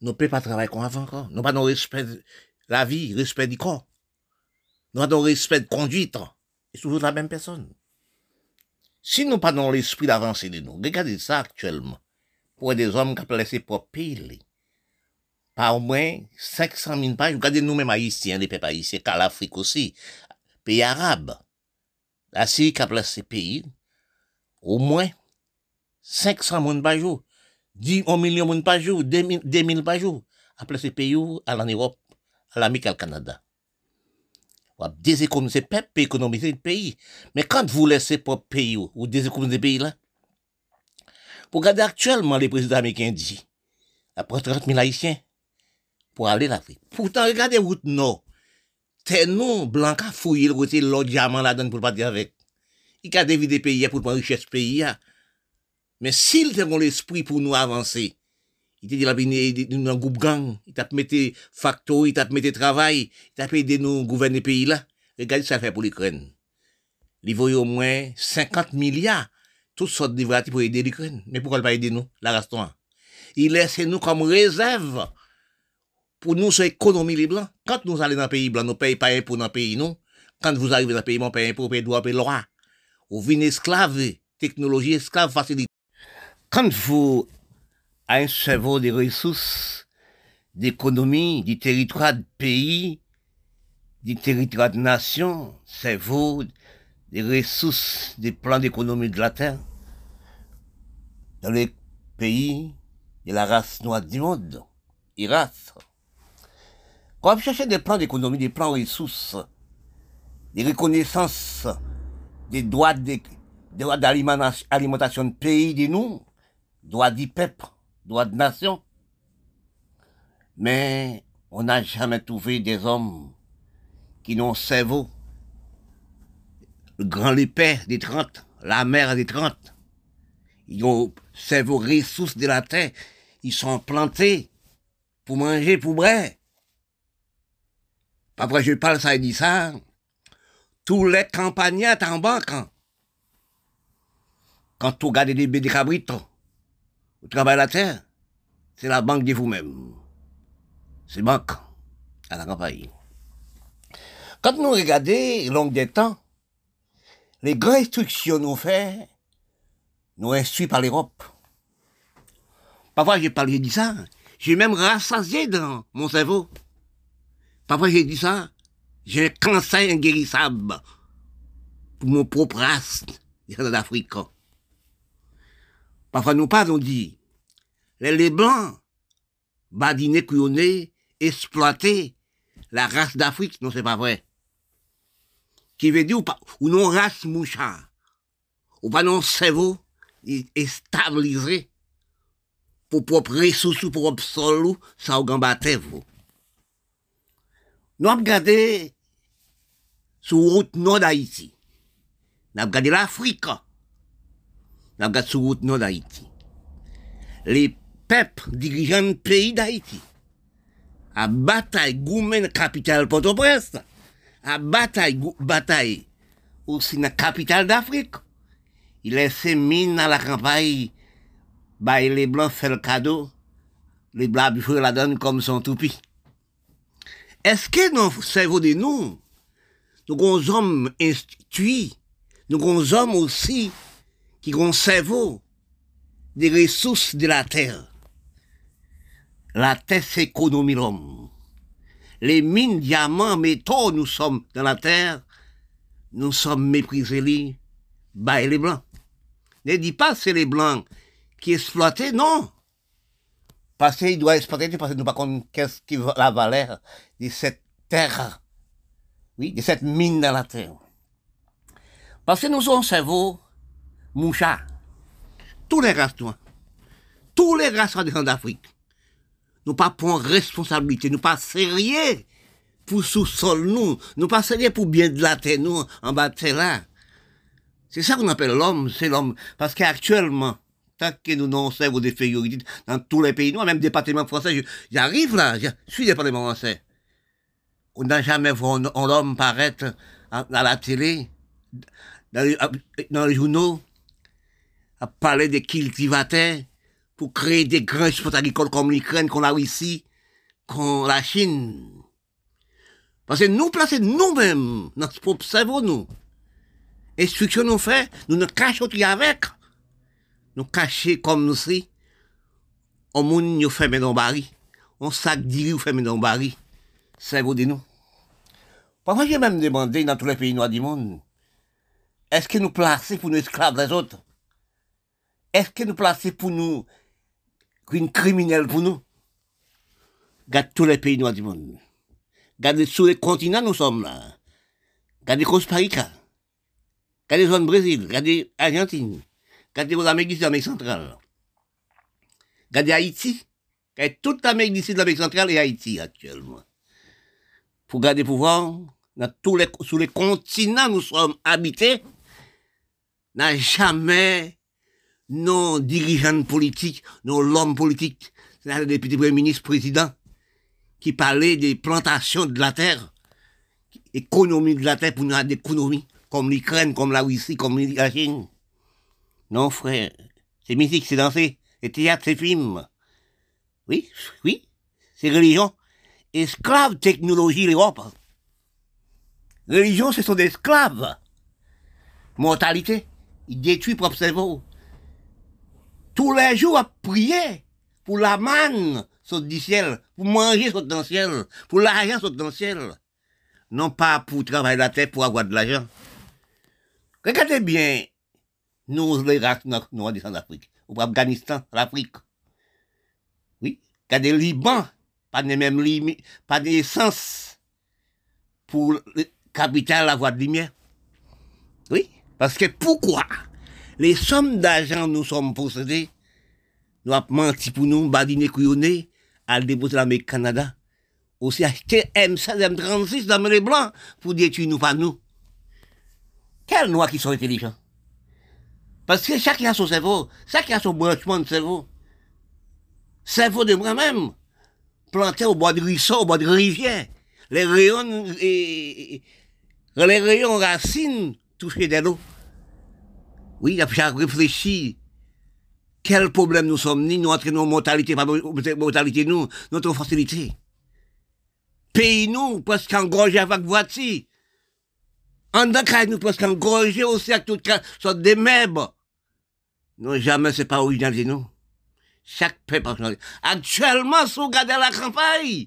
Nous ne pouvons pas travailler comme avant encore. Nous pas respect de la vie, respect du corps. Nous pas respect de conduite. Et toujours la même personne. Si nous pas dans l'esprit d'avancer de nous, regardez ça actuellement. Pour des hommes qui ont laissé pour pays, par au moins 500 000 pages. Regardez nous-mêmes haïtiens, les peuples haïtiens, car l'Afrique aussi, pays arabes. La qui a pays, au moins 500 000 par jour, 10 millions de par jour, 2 000 par jour, a pays à l'Europe, à l'Amérique, au Canada. Le peuple, le pays. Mais quand vous laissez pas pays ou le pays là, pour regarder actuellement les présidents américains après 30 000 haïtiens, pour aller l'Afrique. Pourtant, regardez route non. C'est nous, blanc, qui fouillé le côté l'autre diamant là-dedans pour partir avec. Il a des pays pour prendre richesse pays. Mais s'il a l'esprit pour nous avancer, il t'a dit la dans un groupe gang, il t'a mis facto, il t'a mis travail, il t'a aidé nous gouverner pays là. Regardez ça fait pour l'Ukraine. Il vaut au moins 50 milliards, toutes sortes de pour aider l'Ukraine. Mais pourquoi il pas aider nous, la restaurant? Il laisse nous comme réserve Pour nous, c'est économie les blancs. Quand nous allons dans le pays blanc, nous ne payons pas impôt dans le pays, non? Quand vous arrivez dans le pays, on paye impôt, on paye droit, on paye loi. Vous venez esclave, technologie esclave, facilité. Quand vous avez un cerveau des ressources, d'économie, du territoire de pays, du territoire de nation, cerveau, des ressources, des plans d'économie de la terre, dans les pays de la race noire du monde, IRAS. Quand vous cherchez des plans d'économie, des plans ressources, des reconnaissances, des droits d'alimentation de pays de nous, droits du peuple, droits de nation. Mais on n'a jamais trouvé des hommes qui n'ont cerveau. Le grand lépère des 30, la mère des 30. Ils ont cerveau ressources de la terre. Ils sont plantés pour manger, pour boire. Après, je parle ça et dis ça. Tous les campagnards en banque. Quand tu regardes des bébés cabritos, vous travaillez la terre, c'est la banque de vous-même. C'est banque à la campagne. Quand nous regardons long des temps, les grandes instructions nous fait, nous instruits par l'Europe. Parfois j'ai parlé de ça, j'ai même rassasié dans mon cerveau. Parfois j'ai dit ça, j'ai un cancer inguérissable pour mon propre race d'Afrique. Parfois nous pas on dit, les, blancs, badinés, couillonnés, exploiter la race d'Afrique, non c'est pas vrai. Qui veut dire, ou, pas, ou non race mouchard, ou pas non cerveau, est stabilisé pour propre ressources, pour propre sol, ça ou gambaté vous. Nous avons regardé sur route nord d'Haïti. Nous avons regardé l'Afrique. Nous avons regardé sur route nord d'Haïti. Les peuples dirigeants du pays d'Haïti. À bataille, Goumen, capitale Port-au-Prince. À bataille, bataille, aussi la capitale d'Afrique. Il laisse mine à la campagne, bah, les blancs font le cadeau, les blancs jouent la donne comme son toupie. Est-ce que dans le cerveau de nous, nous avons hommes instruits, nous avons hommes aussi qui ont cerveau des ressources de la terre. La terre, c'est économie l'homme. Les mines, diamants, métaux, nous sommes dans la terre, nous sommes méprisés, bah, les blancs. Ne dis pas c'est les blancs qui exploitaient, non. Parce qu'ils doivent exploiter, parce que nous ne pas qu'est-ce qui va la valeur de cette terre? Oui, de cette mine dans la terre. Parce que nous un cerveau moucha. Tous les races noirs. Tous les races d'Afrique. Nous pas prendre responsabilité, nous pas sérieux pour sous-sol nous, nous pas sérieux pour bien de la terre nous, en bas de là. C'est ça qu'on appelle l'homme, c'est l'homme. Parce qu'actuellement, que nous n'avons cerveau des juridiques dans tous les pays noirs, même département français, j'arrive là, je suis département français. On n'a jamais vu un, homme paraître à, la télé, dans les, dans les journaux, à parler des cultivateurs, pour créer des grands exports agricoles comme l'Ukraine, qu'on a ici, comme la Chine. Parce que nous placer nous-mêmes, notre propre cerveau, nous. Instruction nous fait, nous nous cachons avec. Nous cachons comme nous si. On monde nous fait dans bari. On sac d'iri ou fait dans bari. Cerveau de nous. Parfois, j'ai même demandé dans tous les pays noirs du monde, est-ce que nous placer pour nous esclaves des autres? Est-ce que nous placer pour nous une criminelle pour nous? Regarde tous les pays noirs du monde. Regardez sur les continents, nous sommes là. Regardez Costa Rica. Regardez zone Brésil. Regardez Argentine. Regardez l'Amérique du Sud, l'Amérique centrale. Regardez Haïti. Regardez toute l'Amérique Sud, l'Amérique centrale et Haïti actuellement. Pour garder pouvoir, dans tous les, sur les continents nous sommes habités, n'a jamais non dirigeants politiques, non l'homme politique, c'est le député premier ministre, président, qui parlait des plantations de la terre, économie de la terre pour nous avoir d'économie, comme l'Ukraine, comme la Russie, comme la. Non, frère, c'est musique, c'est danser, c'est théâtre, c'est film. Oui, oui, c'est religion. esclaves technologie l'Europe. Religion, ce sont des esclaves. Mortalité, il détruit propre cerveau. Tous les jours, à prier pour la manne saute du ciel, pour manger saute dans le ciel, pour l'argent saute dans le ciel. Non pas pour travailler la terre pour avoir de l'argent. Regardez bien, nous, les races noirs descendent d'Afrique, au Afghanistan, l'Afrique. Oui, regardez le Liban, pas de même limites, pas d'essence pour le capital la voie de lumière. Oui, parce que pourquoi les sommes d'argent nous sommes possédés, nous avons menti pour nous, badiner couillonner, à le déposer l'Amérique Canada, aussi acheter M16, M36 dans les blancs pour détruire nous, pas nous. Quels noirs qui sont intelligents? Parce que chacun a son cerveau, chacun a son branchement de cerveau. Cerveau de moi-même, planté au bord de ruisseau, au bord de rivière. Les rayons, et, les rayons racines touchés de l'eau. Oui, a réfléchi. Quel problème nous sommes ni nous entraînons mortalité, pas mortalité nous, notre facilité. Pays nous, presque engorgé avec voiture. En cas, nous presque engorgé aussi avec toutes sortes de meubles. Non, jamais c'est pas original nous. Chaque peuple. Actuellement, si vous regardez la campagne,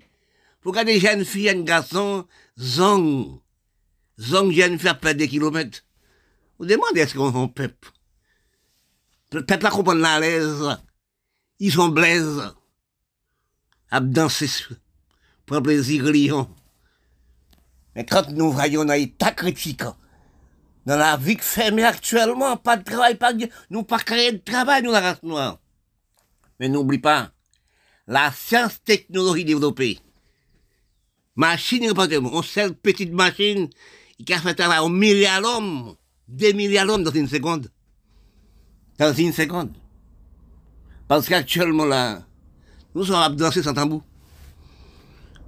vous regardez jeunes filles et garçons, zong. Zong, jeunes filles à perdre des kilomètres. Vous demandez est-ce qu'on un peuple? Le peuple a compris la l'aise. Ils sont blaises. À danser, prendre plaisir religion. Mais quand nous voyons un état critique, dans la vie fermée actuellement, pas de travail, pas de... Nous pas créer de travail, nous, la race noire. Mais n'oublie pas, la science technologie développée. Machine, on seule petite machine qui a fait travailler un milliard d'hommes, deux milliards d'hommes dans une seconde. Dans une seconde. Parce qu'actuellement là, nous sommes à sans tambour.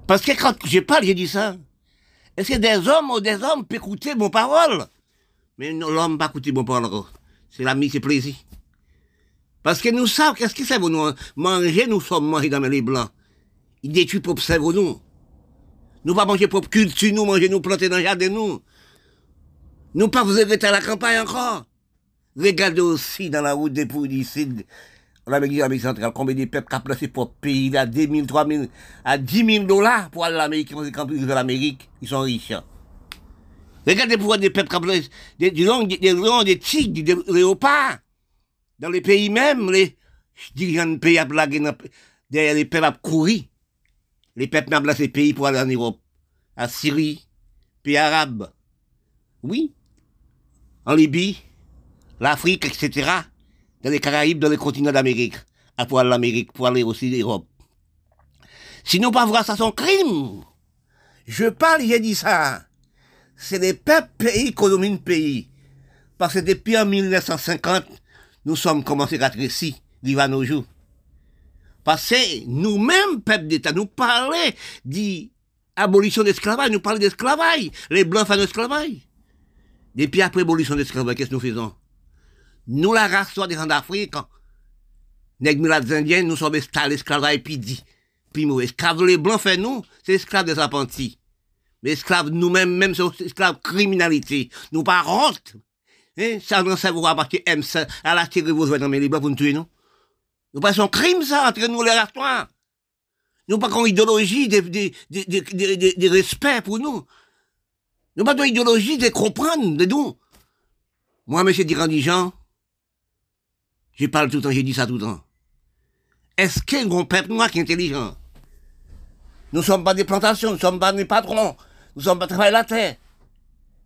Parce que quand je parle, j'ai dit ça. Est-ce que des hommes ou des hommes peuvent écouter mon parole? Mais l'homme pas écouter mon parole. C'est l'ami, c'est plaisir. Parce que nous savons qu'est-ce que c'est pour nous? Manger, nous sommes mangés dans les blancs. Ils détruisent pour cerveau nous. Nous pas manger pour culture, nous manger, nous planter dans le jardin, nous. Nous pas vous arrêter à la campagne encore. Regardez aussi dans la route des d'ici, l'Amérique l'Amérique centrale, combien de peuples qui ont placé pour pays à 2 000, 3 000, à 10 000 dollars pour aller à l'Amérique, quand ils de l'Amérique, ils sont riches. Regardez pour des peuples qui ont placé des lions, des, des tigres, des léopards. Dans les pays même, les dirigeants de pays à blaguer derrière les peuples à courir. Les peuples n'ont ces pays pour aller en Europe. À Syrie, pays arabes. Oui. En Libye, l'Afrique, etc. Dans les Caraïbes, dans les continents d'Amérique. À pour aller l'Amérique, pour aller aussi l'Europe. Sinon, pas voir ça, son crime. Je parle, j'ai dit ça. C'est les peuples pays qui dominent pays. Parce que depuis en 1950, nous sommes commencés à récit, à nos jours. Parce que nous-mêmes, peuple d'État, nous parlons d'abolition de l'esclavage, nous parlons d'esclavage. Les Blancs font l'esclavage. Depuis après l'abolition de l'esclavage, qu'est-ce que nous faisons? Nous, la race soit des gens d'Afrique, les Indiens, nous sommes installés l'esclavage, puis puis nous, esclaves, les Blancs font nous, c'est esclaves des apprentis. Mais esclaves nous-mêmes, même, c'est esclaves criminalité. Nous pas honte Hein? Ça, dans ça, vous rabattez M, ça, à la tirer vos dans mes libres pour nous tuer, non? Nous pas un crime, ça, entre nous, les rastoirs. Nous pas une idéologie de, de, de, de, respect pour nous. Nous pas une idéologie de comprendre de nous. Moi, monsieur Dirandijan, je parle tout le temps, j'ai dit ça tout le temps. Est-ce qu'un grand peuple noir qui est intelligent? Nous ne sommes pas des plantations, nous ne sommes pas des patrons, nous ne sommes pas travailler la terre.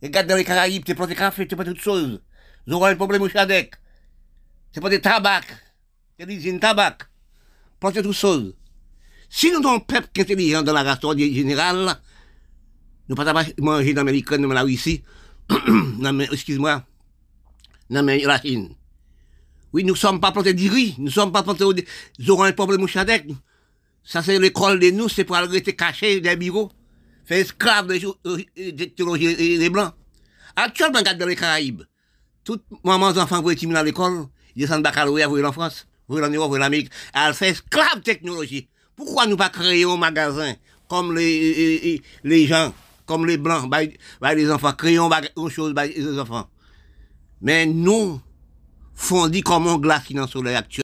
Regarde dans les Caraïbes, tu prends des cafés, tu prends toutes choses. Ils auront un problème au Chadec. C'est pas des tabac. C'est des usines tabac. Prends toutes choses. Si nous avons un peuple intelligent dans la race générale, nous ne pas manger dans l'Amérique, dans la Russie, excuse-moi, dans la Chine. Oui, nous ne sommes pas plantés du riz, nous ne sommes pas plantés, ils auront un problème au Chadec. Ça, c'est l'école de nous, c'est pour rester caché des bureaux fait esclave de technologie euh, des Blancs. Actuellement, regarde dans les Caraïbes, toutes mamans enfants vont être à l'école, ils descendent baccalauréat, vous en France, vous en Europe, vous en Amérique, elles fait esclave technologie. Pourquoi nous pas créer un magasin comme les, gens, comme les blancs, bah, bah, les enfants, crayon, bah, autre chose, bah, les enfants. Mais nous, fondis comme on glace dans le soleil actuel.